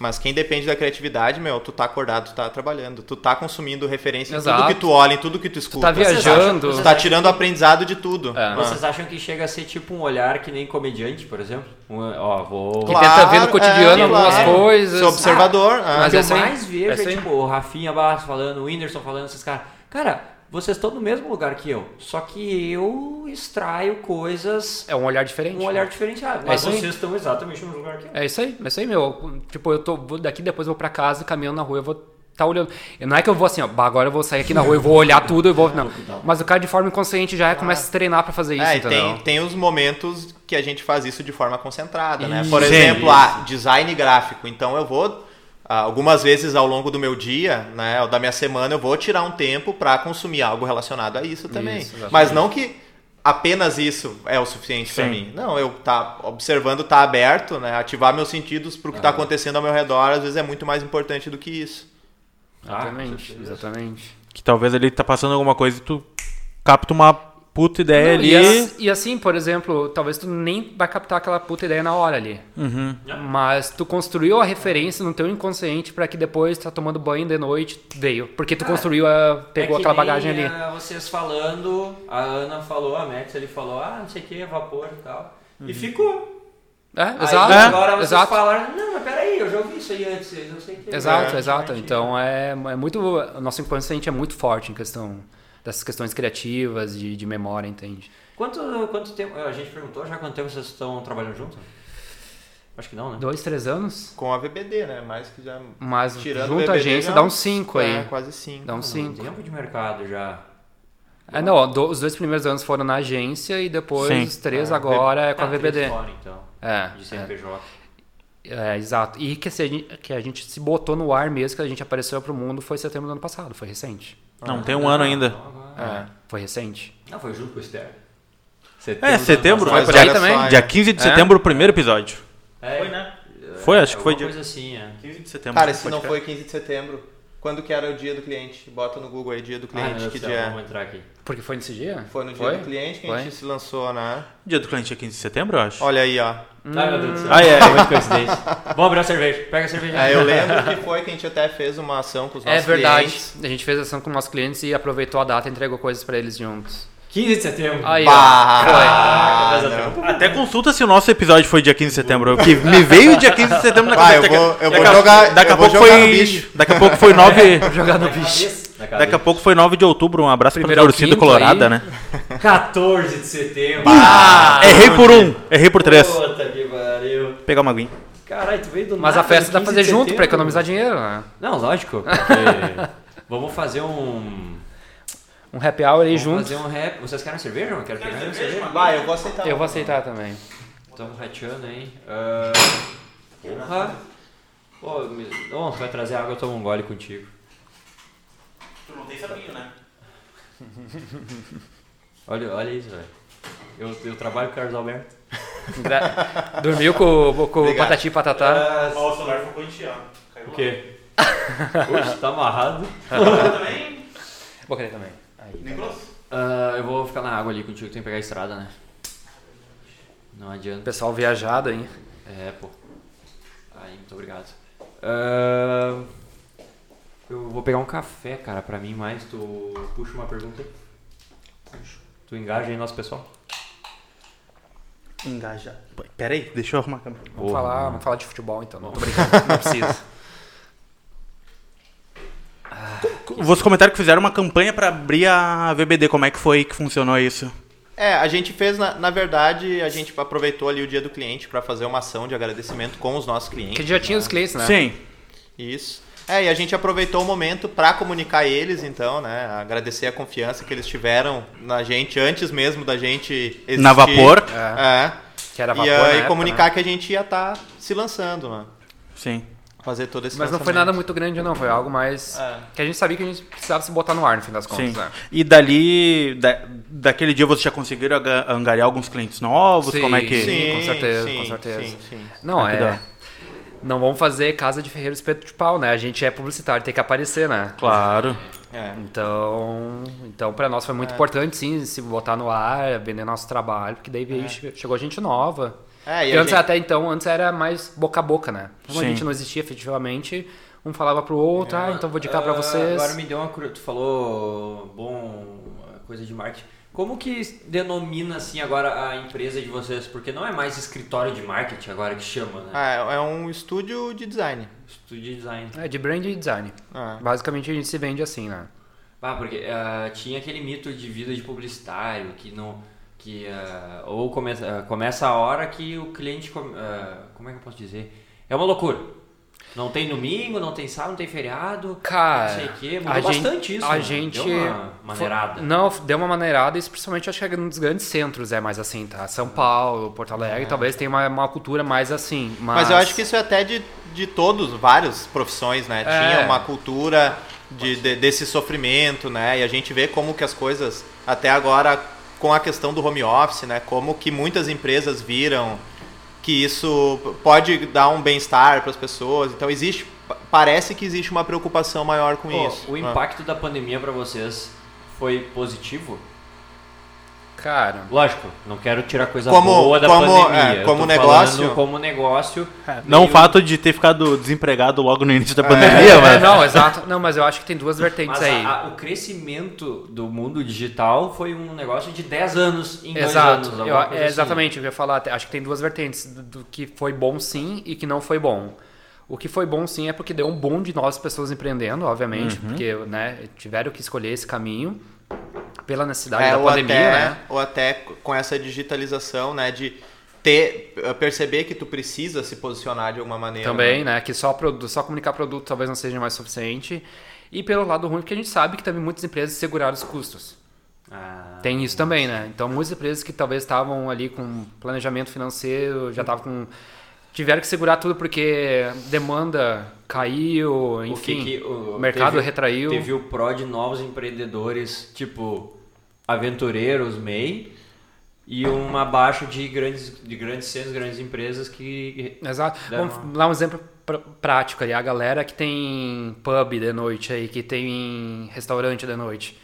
Mas quem depende da criatividade, meu, tu tá acordado, tu tá trabalhando, tu tá consumindo referência em Exato. tudo que tu olha, em tudo que tu escuta. tá viajando. Tu tá tirando aprendizado de tudo. É. Ah. Vocês acham que chega a ser tipo um olhar que nem comediante, por exemplo? Um, ó, vou... Que tenta ver no cotidiano algumas coisas. Ser observador. ah. O Mas que eu mais vejo é aí- tipo o Rafinha Barros falando, o Whindersson falando, esses caras. Cara, vocês estão no mesmo lugar que eu, só que eu extraio coisas É um olhar diferente. um olhar diferenciado. Mas isso aí. vocês estão exatamente no mesmo lugar que eu. É isso aí, é isso aí, meu. Tipo, eu tô vou daqui depois eu vou para casa, caminhando na rua, eu vou tá olhando. E Não é que eu vou assim, ó, bah, agora eu vou sair aqui na rua, eu vou olhar tudo e vou não. Mas o cara de forma inconsciente já é, começa a treinar para fazer isso, É, e entendeu? tem, tem os momentos que a gente faz isso de forma concentrada, né? Isso. Por exemplo, a design gráfico. Então eu vou, ah, algumas vezes ao longo do meu dia, né, ou da minha semana, eu vou tirar um tempo para consumir algo relacionado a isso também. Isso. Mas não que apenas isso é o suficiente para mim. Não, eu tá observando, tá aberto, né? Ativar meus sentidos pro que É. tá acontecendo ao meu redor, às vezes é muito mais importante do que isso. Ah, Exatamente, exatamente. Que talvez ele tá passando alguma coisa e tu capta uma puta ideia Não, e, ali. as- e assim, por exemplo, talvez tu nem vai captar aquela puta ideia na hora ali. Uhum. Mas tu construiu a referência no teu inconsciente pra que depois tá tomando banho de noite, veio. Porque tu construiu a. pegou É que aquela bagagem ali. ah, vocês falando, a Ana falou, a Max ele falou, ah, não sei o que, vapor e tal. E ficou. É, Aí exato. agora vocês exato. falaram, não, mas peraí, eu já ouvi isso aí antes, eu não sei o que. Exato, É, exato. Então é, é muito. O nosso inconsciente é muito forte em questão dessas questões criativas, de, de memória, entende? Quanto, quanto tempo, a gente perguntou já quanto tempo vocês estão trabalhando juntos? Acho que não, né? Dois, três anos? Com a VBD, né? Mais que já. Mas Tirando junto o a agência dá uns- cinco É, aí. quase cinco. Dá uns cinco. Tempo de mercado já. É, não, do- os dois primeiros anos foram na agência e depois Sim. os três Ah, agora é com a Ah, três VBD. fora, então, É, de é, CNPJ. é, exato. E que, se a gente, que a gente se botou no ar mesmo, que a gente apareceu pro mundo, foi setembro do ano passado, foi recente. Não, tem um ano ainda. É, foi recente. Não, foi junto com o Esther. É, setembro. Mas por aí também? Dia é. 15 de É? setembro, o primeiro episódio. É, Foi, né? Foi, acho que foi dia coisa assim, é. 15 de setembro. Cara, se não foi 15 de setembro, quando que era o dia do cliente? Bota no Google aí, dia do meu cliente, que dia é. vamos entrar aqui. Porque foi nesse dia? Foi no dia Foi? do cliente que a Foi? gente se lançou, né? Dia do cliente é 15 de setembro, eu acho. Olha aí, ó. Ai, meu Deus do céu. Ah, é. é muita coincidência. Vamos abrir a cerveja. Pega a cerveja. É, eu lembro que foi que a gente até fez uma ação com os É nossos verdade. clientes. A gente fez ação com nossos clientes e aproveitou a data e entregou coisas pra eles juntos. 15 de setembro. Aí, Bah, Ah, não. Até consulta se o nosso episódio foi dia 15 de setembro. Que me veio dia 15 de setembro na Vai, cabeça. eu vou- Daqui- eu vou daqui a- jogar- Daqui a eu vou pouco jogar foi. no bicho. Daqui a pouco foi 9. Jogar no bicho. Na Daqui a pouco foi 9 de outubro. Um abraço pra Primeiro ao torcida colorada, aí. né? 14 de setembro. Ah, errei por um, errei por três. Puta que pariu. Pegar uma aguinha. Caralho, tu veio do Mas nada, a festa dá pra 15 fazer junto pra economizar dinheiro, né? Não, lógico. Porque vamos fazer um... Um happy hour aí Vamos junto. fazer um rap. Vocês querem cerveja? Não quero pegar uma cerveja? Vai, eu vou aceitar. Eu vou aceitar também. Estamos rateando, hein? Ah, porra. Pô, me... oh, vai trazer água, eu tomo um gole contigo. Não tem sabinho, né? Olha, olha isso, velho. Eu, eu trabalho com o Carlos Alberto. Dormiu com, com o patati e patatá. Ó, o celular ficou enteado. O quê? Oxe, tá amarrado. também? Vou querer também. Aí. Grosso. Ah, eu vou ficar na água ali contigo, tem que pegar a estrada, né? Não O adianta. pessoal viajado, hein? É, pô. Aí, muito obrigado. Ah, eu vou pegar um café, cara, pra mim mais. Tu puxa uma pergunta aí. Tu engaja aí nosso pessoal? Engaja. Pera aí, deixa eu arrumar a câmera. Vamos, Porra, falar, vamos falar de futebol então. Não tô brincando, não precisa. Vocês comentaram que fizeram uma campanha pra abrir a VBD. Como é que foi que funcionou isso? É, a gente fez, na, na verdade, a gente aproveitou ali o dia do cliente para fazer uma ação de agradecimento com os nossos clientes. Porque já tinha os clientes, né? Sim. Isso. É, e a gente aproveitou o momento para comunicar eles, então, né? Agradecer a confiança que eles tiveram na gente antes mesmo da gente existir. Na Vapor. É. Que era vapor e na aí época, comunicar né? que a gente ia estar se lançando, né? Sim. Fazer todo esse Mas não foi nada muito grande, não. Foi algo mais. É. Que a gente sabia que a gente precisava se botar no ar, no fim das contas. Sim. Né? E dali, da- daquele dia vocês já conseguiram angariar alguns clientes novos? Sim, Como é que. sim. com certeza, com certeza. Sim, sim. Não, Ah, da é. Não vamos fazer casa de ferreiro espeto de pau, né? A gente é publicitário, tem que aparecer, né? Claro. É. Então, então para nós foi muito importante, sim, se botar no ar, vender nosso trabalho, porque daí veio, che- chegou gente nova. É, e a antes, gente- até então, antes era mais boca a boca, né? Como a Sim. gente não existia efetivamente, um falava pro outro, ah, então vou indicar pra Ah, vocês. Agora me deu uma curiosidade. Tu falou bom coisa de marketing. Como que denomina assim agora a empresa de vocês? Porque não é mais escritório de marketing agora que chama, né? Ah, é um estúdio de design. Estúdio de design. É de brand e design. Ah. Basicamente a gente se vende assim, né? Ah, porque ah, tinha aquele mito de vida de publicitário que não. Que, ah, ou começa, ah, começa a hora que o cliente. como é que eu posso dizer? É uma loucura. Não tem domingo, não tem sábado, não tem feriado. Cara, não sei o quê. Mudou a gente, bastante isso. a né? gente Deu uma maneirada. Foi- não, deu uma maneirada, e principalmente acho que é nos grandes centros é mais assim, tá? São Paulo, Porto Alegre, talvez tenha uma, uma cultura mais assim. Mas, Mas eu acho que isso é até de, de todos, várias profissões, né? É. Tinha uma cultura de, de- desse sofrimento, né? E a gente vê como que as coisas, até agora, com a questão do home office, né? Como que muitas empresas viram que isso pode dar um bem-estar para as pessoas. Então existe, pa- parece que existe uma preocupação maior com Pô, isso. O Ah. impacto da pandemia pra vocês foi positivo? Cara, Lógico, não quero tirar coisa Como- boa da como, pandemia. é, como negócio- Como negócio. Não o fato de ter ficado desempregado logo no início da pandemia, é, mas. não, exato. Não, mas eu acho que tem duas vertentes Mas aí. a- a- o crescimento do mundo digital foi um negócio de 10 anos em dois Exato, anos. eu- é assim. exatamente eu ia falar. Acho que tem duas vertentes do, do que foi bom sim e que não foi bom. O que foi bom sim é porque deu um boom de novas pessoas empreendendo, obviamente, Uhum. porque né, tiveram que escolher esse caminho pela necessidade É, da ou, pandemia, até, né? ou até com essa digitalização, né? De ter, perceber que tu precisa se posicionar de alguma maneira. Também, né? né? Que só, só comunicar produto talvez não seja mais suficiente. E pelo lado ruim, porque a gente sabe que também muitas empresas seguraram os custos. Ah, Tem isso também, né? Então, muitas empresas que talvez estavam ali com planejamento financeiro, já estavam com. Tiveram que segurar tudo porque demanda caiu, o que enfim. que- o, mercado teve- retraiu. Teve o pró de novos empreendedores, tipo aventureiros, MEI, e uma baixa de grandes, de grandes centros, grandes empresas que. Exato. Dá Vamos dar um exemplo pr- prático ali. A galera que tem pub de noite aí, que tem restaurante de noite.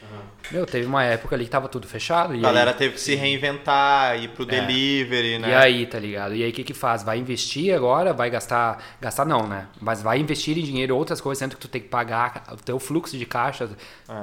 Meu, teve uma época ali que tava tudo fechado. E A galera aí, teve que se reinventar, ir pro delivery, né? É. E aí, tá ligado? E aí o que que faz? Vai investir agora, vai gastar, gastar não, né? Mas vai investir em dinheiro outras coisas, sendo que tu tem que pagar o teu fluxo de caixa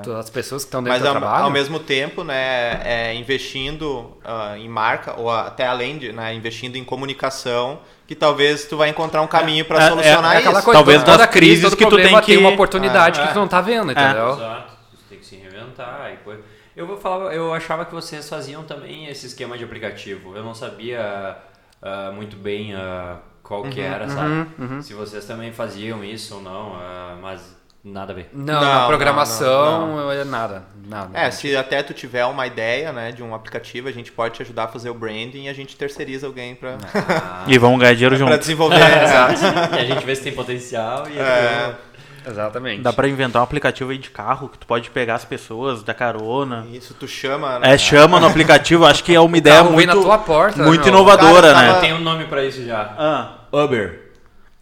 das pessoas que estão dentro É. Mas do ao, trabalho. ao mesmo tempo, né, é, investindo ah, em marca, ou até além de, né, investindo em comunicação, que talvez tu vai encontrar um caminho para é- solucionar é aquela isso. coisa, Talvez toda, crise, que tu tem que- uma oportunidade Ah, que é. tu não tá vendo, entendeu? Exato. Você tem que se reinventar e coisa. Eu vou falar, eu achava que vocês faziam também esse esquema de aplicativo. Eu não sabia ah, muito bem ah, qual que Uhum, era, sabe? Se vocês também faziam isso ou não, ah, mas nada a ver. Não, Não, na não, programação, é nada, nada. É, se até tu tiver uma ideia, né, de um aplicativo, a gente pode te ajudar a fazer o branding e a gente terceiriza alguém para E vamos ganhar dinheiro junto. desenvolver. e a gente vê se tem potencial e É. Exatamente. Dá pra inventar um aplicativo aí de carro que tu pode pegar as pessoas, dar carona. Isso, tu chama, né? É, chama no aplicativo, acho que é uma ideia muito, na tua porta, muito inovadora, cara né? tava- tem um nome pra isso já. Ah, Uber.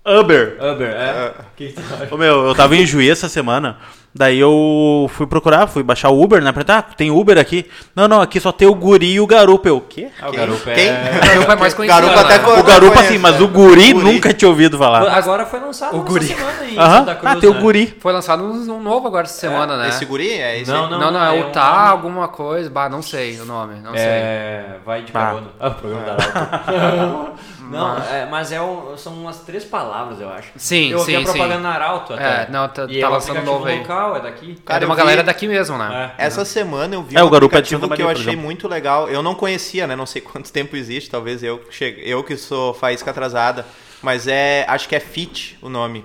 Uber. Uber, é? O que, que? Ô, meu, eu tava em Juí essa semana, daí eu fui procurar, fui baixar o Uber, né? Falei, ah, tem Uber aqui? Não, não, aqui só tem o guri e o garupa. Eu, o quê? Ah, o? Garupa Quem? é... O Garupa é mais conhecido. Garupa né? até O garupa conheço, sim, mas é. o guri, Guri. nunca tinha ouvido falar. Agora foi lançado O essa guri. semana em Aham, Santa Cruz, ah, tem o né? guri. Foi lançado um, novo agora essa semana, né? Esse guri é esse? Não, Não, não, é, é o um tá nome- alguma coisa. Bah, não sei o nome, não sei. É, vai de Ah. carona. Ah, o programa da Arauto. Não, é, mas é um- são umas três palavras, eu acho. Sim, eu ouvi sim, a propaganda sim. na Arauto até. É, não, tá- e tá é lançando novo aí. local, é daqui. Cara, é de uma eu vi- galera daqui mesmo, né? É. Essa semana eu vi É, um o garupa é de aplicativo Santa que eu achei muito legal. Eu não conhecia, né? Não sei quanto tempo existe, talvez eu que chegue, eu que sou faísca atrasada, mas é, acho que é Fit o nome.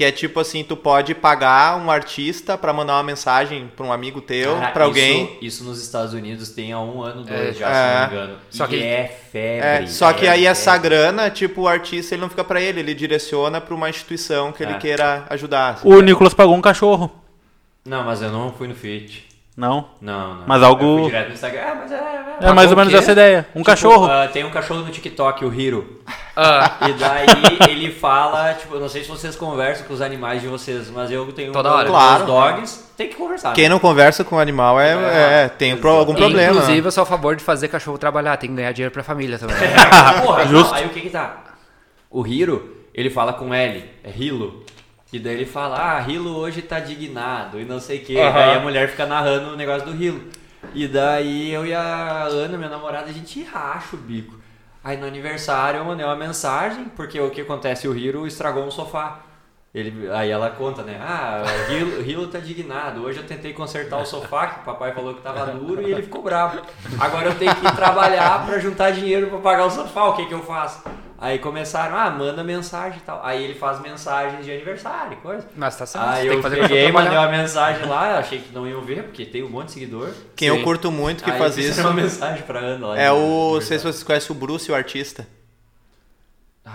Que é tipo assim, tu pode pagar um artista pra mandar uma mensagem pra um amigo teu, pra alguém. Isso, isso nos Estados Unidos tem há um ano, dois É. já, É. se não me engano. Só e que- é febre. É, só que é aí essa grana, tipo, o artista ele não fica pra ele, ele direciona pra uma instituição que ele É. queira ajudar. assim. O Nicolas pagou um cachorro. Não, mas eu não fui no Fit. Não? Não, não. Mas algo- Eu fui direto no Instagram. Ah, mas é... é, É mais ou menos quê? essa ideia. Um Tipo, cachorro. ah, tem um cachorro no TikTok, o Hiro. Ah, E daí ele fala, tipo, eu não sei se vocês conversam com os animais de vocês, mas eu tenho Toda um- hora. Claro. os dogs, tem que conversar. Quem né? não conversa com o animal é, É, é, tem pro- algum problema. Inclusive, eu sou a favor de fazer cachorro trabalhar, tem que ganhar dinheiro pra família também. Porra, Justo. não, aí o que que tá? O Hiro, ele fala com L, é Hilo. E daí ele fala, ah, Hilo hoje tá dignado e não sei o que. Daí a mulher fica narrando o negócio do Hilo. E daí eu e a Ana, minha namorada, a gente racha o bico. Aí no aniversário eu mandei uma mensagem, porque o que acontece? O Hiro estragou um sofá. Ele, aí ela conta, né? Ah, o Hilo, Hilo tá dignado. Hoje eu tentei consertar o sofá, que o papai falou que tava duro e ele ficou bravo. Agora eu tenho que trabalhar pra juntar dinheiro pra pagar o sofá. O que que eu faço? Aí começaram, ah, manda mensagem e tal. Aí ele faz mensagens de aniversário, e coisa. Mas tá certo, Aí tem eu que fazer peguei, mandei uma mensagem lá, achei que não iam ver, porque tem um monte de seguidor. Quem Sim. eu curto muito que Aí faz isso uma mensagem pra Ana lá. é de o. Não sei se vocês conhecem o Bruce, o artista.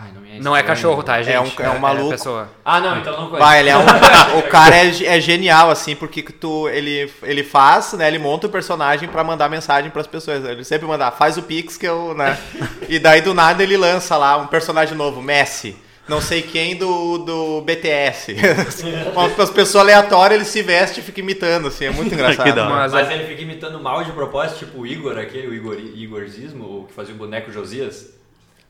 Ai, não, me Não é cachorro, tá, gente? É um- é um maluco. pessoa. Ah, não, então não conheço. Vai, ele é um. o cara é, é genial, assim, porque que tu, ele, ele faz, né? Ele monta o personagem pra mandar mensagem pras pessoas. Ele sempre manda, faz o Pix que eu, né? E daí do nada ele lança lá um personagem novo, Messi. não sei quem do, do BTS. As pessoas aleatórias, ele se veste e fica imitando, assim, é muito engraçado. Mas, Mas ele fica imitando mal de propósito, tipo o Igor, aquele, o Igor, Igorzismo, o que fazia o boneco Josias.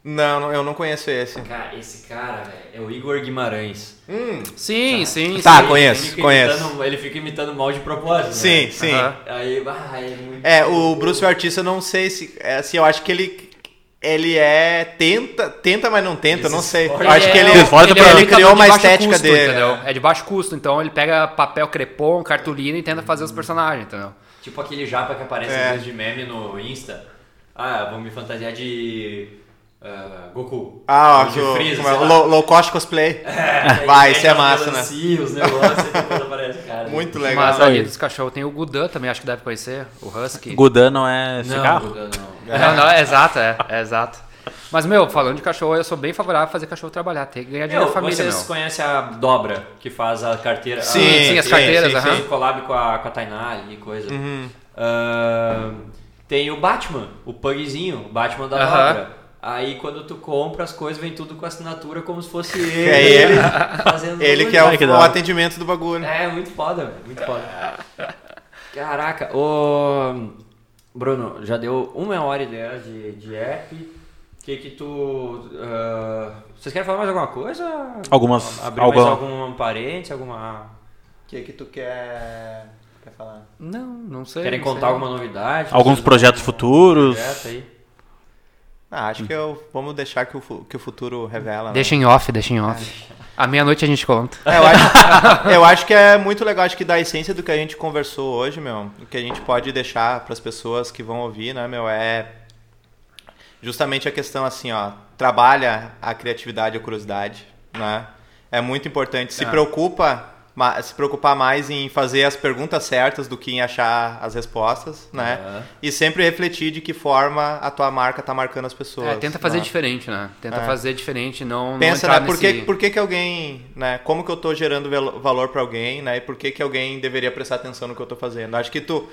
Não, não, eu não conheço esse. Cara, esse cara, velho, é o Igor Guimarães. sim, sim, Tá, sim. conheço, ele fica conheço. Imitando, ele fica imitando mal de propósito, Sim, né? sim. Aham. Aí, ah, é muito... É, o Bruce o artista, eu não sei se. É, assim, eu acho que ele. Ele é. Tenta, tenta, mas não tenta, eu não sei. Eu Ele acho que ele, é- esforça ele, pra- ele criou de uma baixo estética custo, dele. Entendeu? É de baixo custo, então ele pega papel crepom, cartolina e tenta fazer os personagens, entendeu? Tipo aquele japa que aparece É. de meme no Insta. Ah, vou me fantasiar de ah, Goku. Ah, o- Freeza, é, low, low cost cosplay. Aí Vai, isso é as massa, né? Os negócios, e cara. Muito legal. Mas ali dos cachorros tem o Gudan também, acho que deve conhecer, o Husky. Gudan não é Não, cigarro? Gudan, não. Não, não, é exato, é, é exato. Mas, meu, falando de cachorro, eu sou bem favorável a fazer cachorro trabalhar, ter que ganhar dinheiro Meu, da família, vocês meu. conhecem a Dobra, que faz a carteira? Sim, a- sim, as sim, carteiras, sim, aham. Fez collab com a, com a Tainá e coisa. Ah, tem o Batman, o pugzinho, o Batman da. Dobra. Aí quando tu compra as coisas, vem tudo com assinatura como se fosse ele. É ele. Fazendo Ele que é Ai, que o, o atendimento do bagulho. É, muito foda, velho, muito foda. Caraca, ô. Bruno, já deu uma hora e dez de, de app. O que que tu. ah, vocês querem falar mais alguma coisa? Algumas- Abrir alguma- mais algum parente, alguma. O que que tu quer, quer falar? Não, não sei. Querem não contar sei. alguma novidade? Alguns projetos futuros. Projeto aí. Ah, acho que eu, vamos deixar que o, que o futuro revela. né? Deixa em off, deixa em off. À meia-noite a gente conta. É, eu, acho, eu acho que é muito legal, acho que da essência do que a gente conversou hoje, meu, o que a gente pode deixar para as pessoas que vão ouvir, né, meu, é justamente a questão assim, ó, trabalha a criatividade e a curiosidade, né? É muito importante, se Ah. preocupa, se preocupar mais em fazer as perguntas certas do que em achar as respostas, né? Aham. E sempre refletir de que forma a tua marca tá marcando as pessoas. É, tenta fazer né? diferente, né? Tenta É. fazer diferente, não, não Pensa, entrar né? Por que, nesse- por que, que alguém, né? Como que eu tô gerando valor para alguém, né? E por que, que alguém deveria prestar atenção no que eu tô fazendo? Acho que tu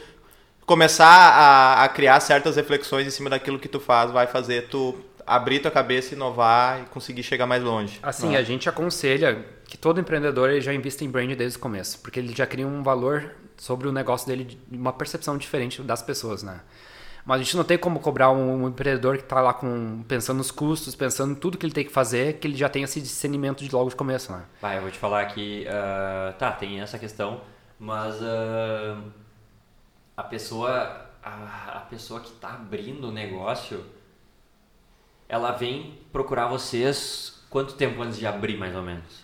começar a, a criar certas reflexões em cima daquilo que tu faz vai fazer tu abrir tua cabeça, inovar e conseguir chegar mais longe. Assim, a gente aconselha que todo empreendedor ele já invista em brand desde o começo, porque ele já cria um valor sobre o negócio dele, uma percepção diferente das pessoas, né? Mas a gente não tem como cobrar um, empreendedor que está lá com, pensando nos custos, pensando tudo que ele tem que fazer, que ele já tenha esse discernimento de logo de começo, né? Vai, eu vou te falar que. ah, tá, tem essa questão, mas. ah, a pessoa. A, a pessoa que tá abrindo o negócio. Ela vem procurar vocês quanto tempo antes de abrir, mais ou menos?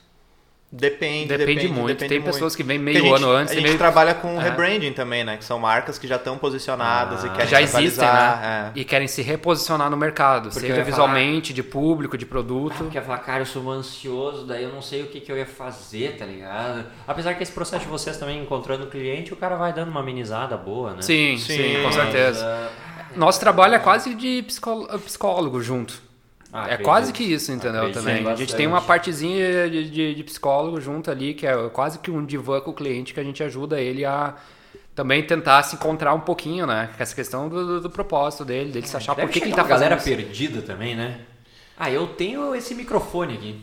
Depende, Depende depende, muito. depende Tem muito. pessoas que vêm meio gente, ano antes A e gente meio- trabalha com É. rebranding também, né? Que são marcas que já estão posicionadas e Ah. querem que já existem, né? é. E querem se reposicionar no mercado, Porque seja ia falar- visualmente, de público, de produto. Porque ia falar, cara, eu sou ansioso, daí eu não sei o que, que eu ia fazer, tá ligado? Apesar que esse processo de vocês também encontrando o cliente, o cara vai dando uma amenizada boa, né? Sim, Sim, sim, com mas, certeza. ah, Nosso trabalho é quase de psicó- psicólogo junto. Ah, é acredito. quase que isso, entendeu? Acredito Também. A gente tem uma partezinha de, de- de psicólogo junto ali, que é quase que um divã com o cliente, que a gente ajuda ele a também tentar se encontrar um pouquinho, né? Com essa questão do, do- do propósito dele, dele se achar por que, que ele tá uma galera fazendo isso. perdida também, né? Ah, eu tenho esse microfone aqui.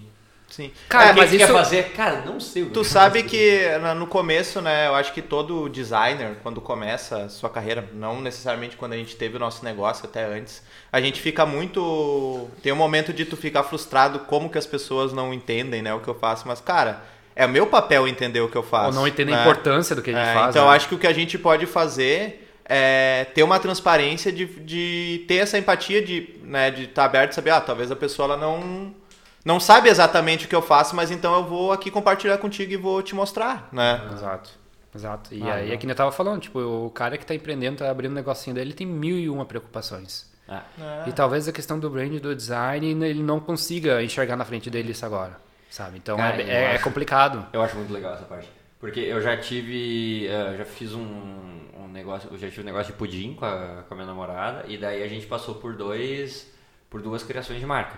Sim. Cara, É, o que mas que isso- quer fazer? Cara, não sei o que Tu sabe que no começo, né, eu acho que todo designer, quando começa a sua carreira, não necessariamente quando a gente teve o nosso negócio, até antes, a gente fica muito. Tem um momento de tu ficar frustrado como que as pessoas não entendem, né, o que eu faço, mas, cara, é o meu papel entender o que eu faço. Ou não entender a né? importância do que a gente É, faz. Então, né? acho que o que a gente pode fazer é ter uma transparência de, de ter essa empatia de né, de estar aberto e saber, ah, talvez a pessoa ela não não sabe exatamente o que eu faço, mas então eu vou aqui compartilhar contigo e vou te mostrar, né? Exato. Exato. E Ah, aí legal. é que eu tava falando, tipo, o cara que tá empreendendo, tá abrindo um negocinho dele, ele tem mil e uma preocupações. Ah, E talvez a questão do brand e do design ele não consiga enxergar na frente dele isso agora, sabe? Então Cara, é, eu é- é acho- complicado. eu acho muito legal essa parte. Porque eu já tive. eh, já fiz um, um negócio. Eu já tive um negócio de pudim com a, com a minha namorada. E daí a gente passou por dois. por duas criações de marca.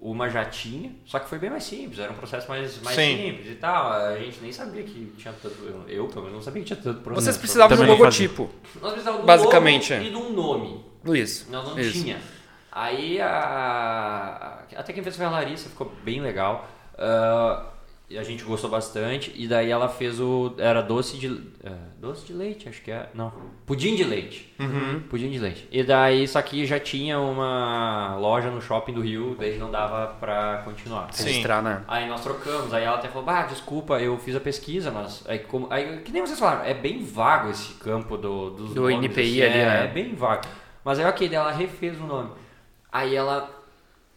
Uma já tinha, só que foi bem mais simples, era um processo mais, mais Sim. simples e tal. A gente nem sabia que tinha tanto. Eu, eu, pelo menos, não sabia que tinha tanto processo. Vocês precisavam de um logotipo. Nós precisávamos de um basicamente, logo é. e de um nome. Isso. Nós não isso. tinha. Aí a. Até quem fez foi a Larissa, ficou bem legal. E a gente gostou bastante. E daí ela fez o. Era doce de. é, doce de leite, acho que é. Não. Pudim de leite. Pudim de leite. E daí, só que já tinha uma loja no shopping do Rio, daí não dava pra continuar. Sim. Registrar, né? Aí nós trocamos, aí ela até falou, bah, desculpa, eu fiz a pesquisa, nós. Aí, como, aí que nem vocês falaram, é bem vago esse campo do, dos Do nomes, NPI assim, ali, é, né? é bem vago. Mas aí ok, daí ela refez o nome. Aí ela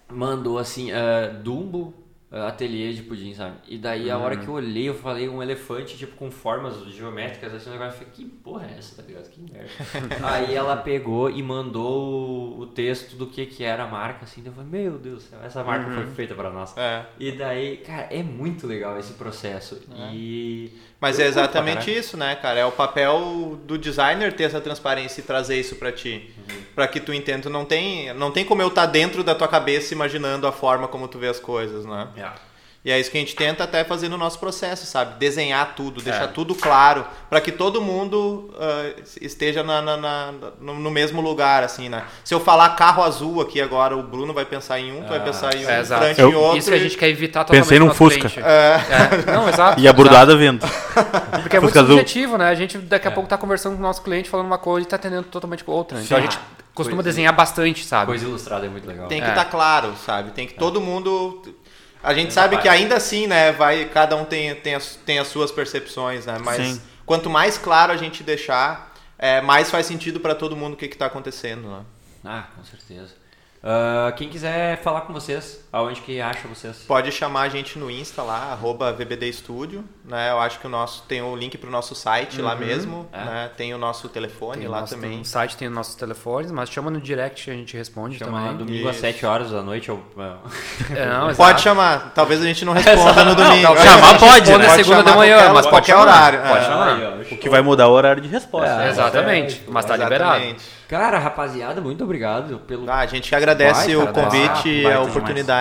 mandou assim, ah, Dumbo Ateliê de Pudim, sabe? E daí a Uhum. hora que eu olhei, eu falei um elefante, tipo, com formas geométricas, assim, um negócio, eu falei, que porra é essa, tá ligado? Que merda. aí ela pegou e mandou o texto do que que era a marca, assim, eu falei, meu Deus do céu, essa marca Uhum. foi feita pra nós. É. E daí, cara, é muito legal esse processo. E. Mas eu é exatamente isso, né, cara? É o papel do designer ter essa transparência e trazer isso pra ti. Pra que tu entenda. Não tem, não tem como eu estar dentro da tua cabeça imaginando a forma como tu vê as coisas, né? E é isso que a gente tenta até fazer no nosso processo, sabe? Desenhar tudo, deixar tudo claro, pra que todo mundo ah, esteja na- na- na- no, no mesmo lugar, assim, né? Se eu falar carro azul aqui agora, o Bruno vai pensar em um, tu vai pensar em um, É, o exato. Fran em Eu- outro. Isso que a gente quer evitar totalmente Pensei num Fusca. cliente. É, não, exato. E a bordada vindo. exato. Porque é muito azul. subjetivo, né? A gente daqui a pouco tá conversando com o nosso cliente falando uma coisa e tá atendendo totalmente com outra. Então a gente costuma Coisa- desenhar bastante, sabe? Coisa ilustrada é muito legal. Tem que É. estar claro, sabe? Tem que todo mundo. A gente sabe que ainda assim, né? Vai, cada um tem, tem, as, tem as suas percepções, né? Mas Sim. quanto mais claro a gente deixar, é, mais faz sentido para todo mundo o que está acontecendo, né? Ah, com certeza. Ah, quem quiser falar com vocês, aonde que acha vocês? Pode chamar a gente no Insta lá, arroba VBD Studio, né? Eu acho que o nosso tem o link pro nosso site lá mesmo, É. né? Tem o nosso telefone Tem o lá nosso- também. No site tem os nossos telefones, mas chama no direct que a gente responde Chama também. domingo às Isso. 7 horas da noite. Eu, É, não, exato. Pode chamar, talvez a gente não responda no domingo. talvez Chamar pode, né? segunda chamar de manhã, qualquer- mas pode chamar. horário. Pode É. chamar. O que vai mudar é o horário de resposta. É, né? Exatamente. Mas tá liberado. Exatamente. Cara, rapaziada, muito obrigado pelo. Ah, a gente que agradece Vai, o convite e a oportunidade.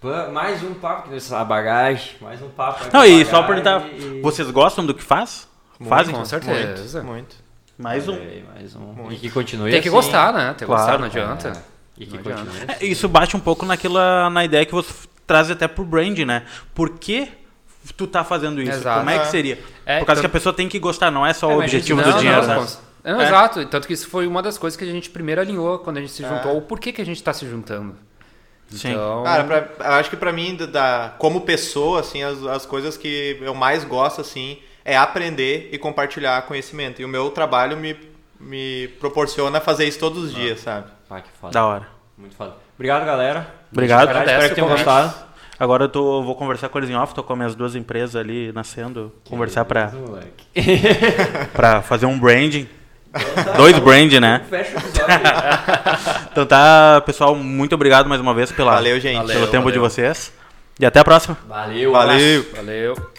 Pô, Mais um papo que nessa bagagem. Mais um papo. Não, e só perguntar, e- vocês gostam do que faz? Fazem? Com certeza. Muito. Mais um. É, mais um. E que continue Tem que assim. gostar, né? Tem que Claro. gostar, não adianta. É, E que Não continue. adianta. assim. É, Isso bate um pouco naquela, na ideia que você traz até pro brand, né? Por que tu tá fazendo isso? Exato. Como é que É. seria? É, Por causa então- que a pessoa tem que gostar, não é só É, o objetivo isso do não, dinheiro, não, né? Não, É. Exato, tanto que isso foi uma das coisas que a gente primeiro alinhou quando a gente se É. juntou. O porquê que a gente tá se juntando. Sim. Então, Cara, pra- eu acho que pra mim, da- como pessoa, assim, as, as coisas que eu mais gosto, assim, é aprender e compartilhar conhecimento. E o meu trabalho me, me proporciona fazer isso todos os dias, sabe? Ah, que foda. Da hora. Muito foda. Obrigado, galera. Obrigado. Caralho, espero que tenham gostado. Agora eu tô, vou conversar com eles em off, tô com minhas duas empresas ali nascendo, conversar pra, Moleque. pra fazer um branding. Dois brand, né? Fecha o episódio. Então tá, pessoal, muito obrigado mais uma vez pela, Valeu, gente. pelo Valeu, tempo de valeu. vocês. E até a próxima. Valeu. Valeu. abraço. valeu.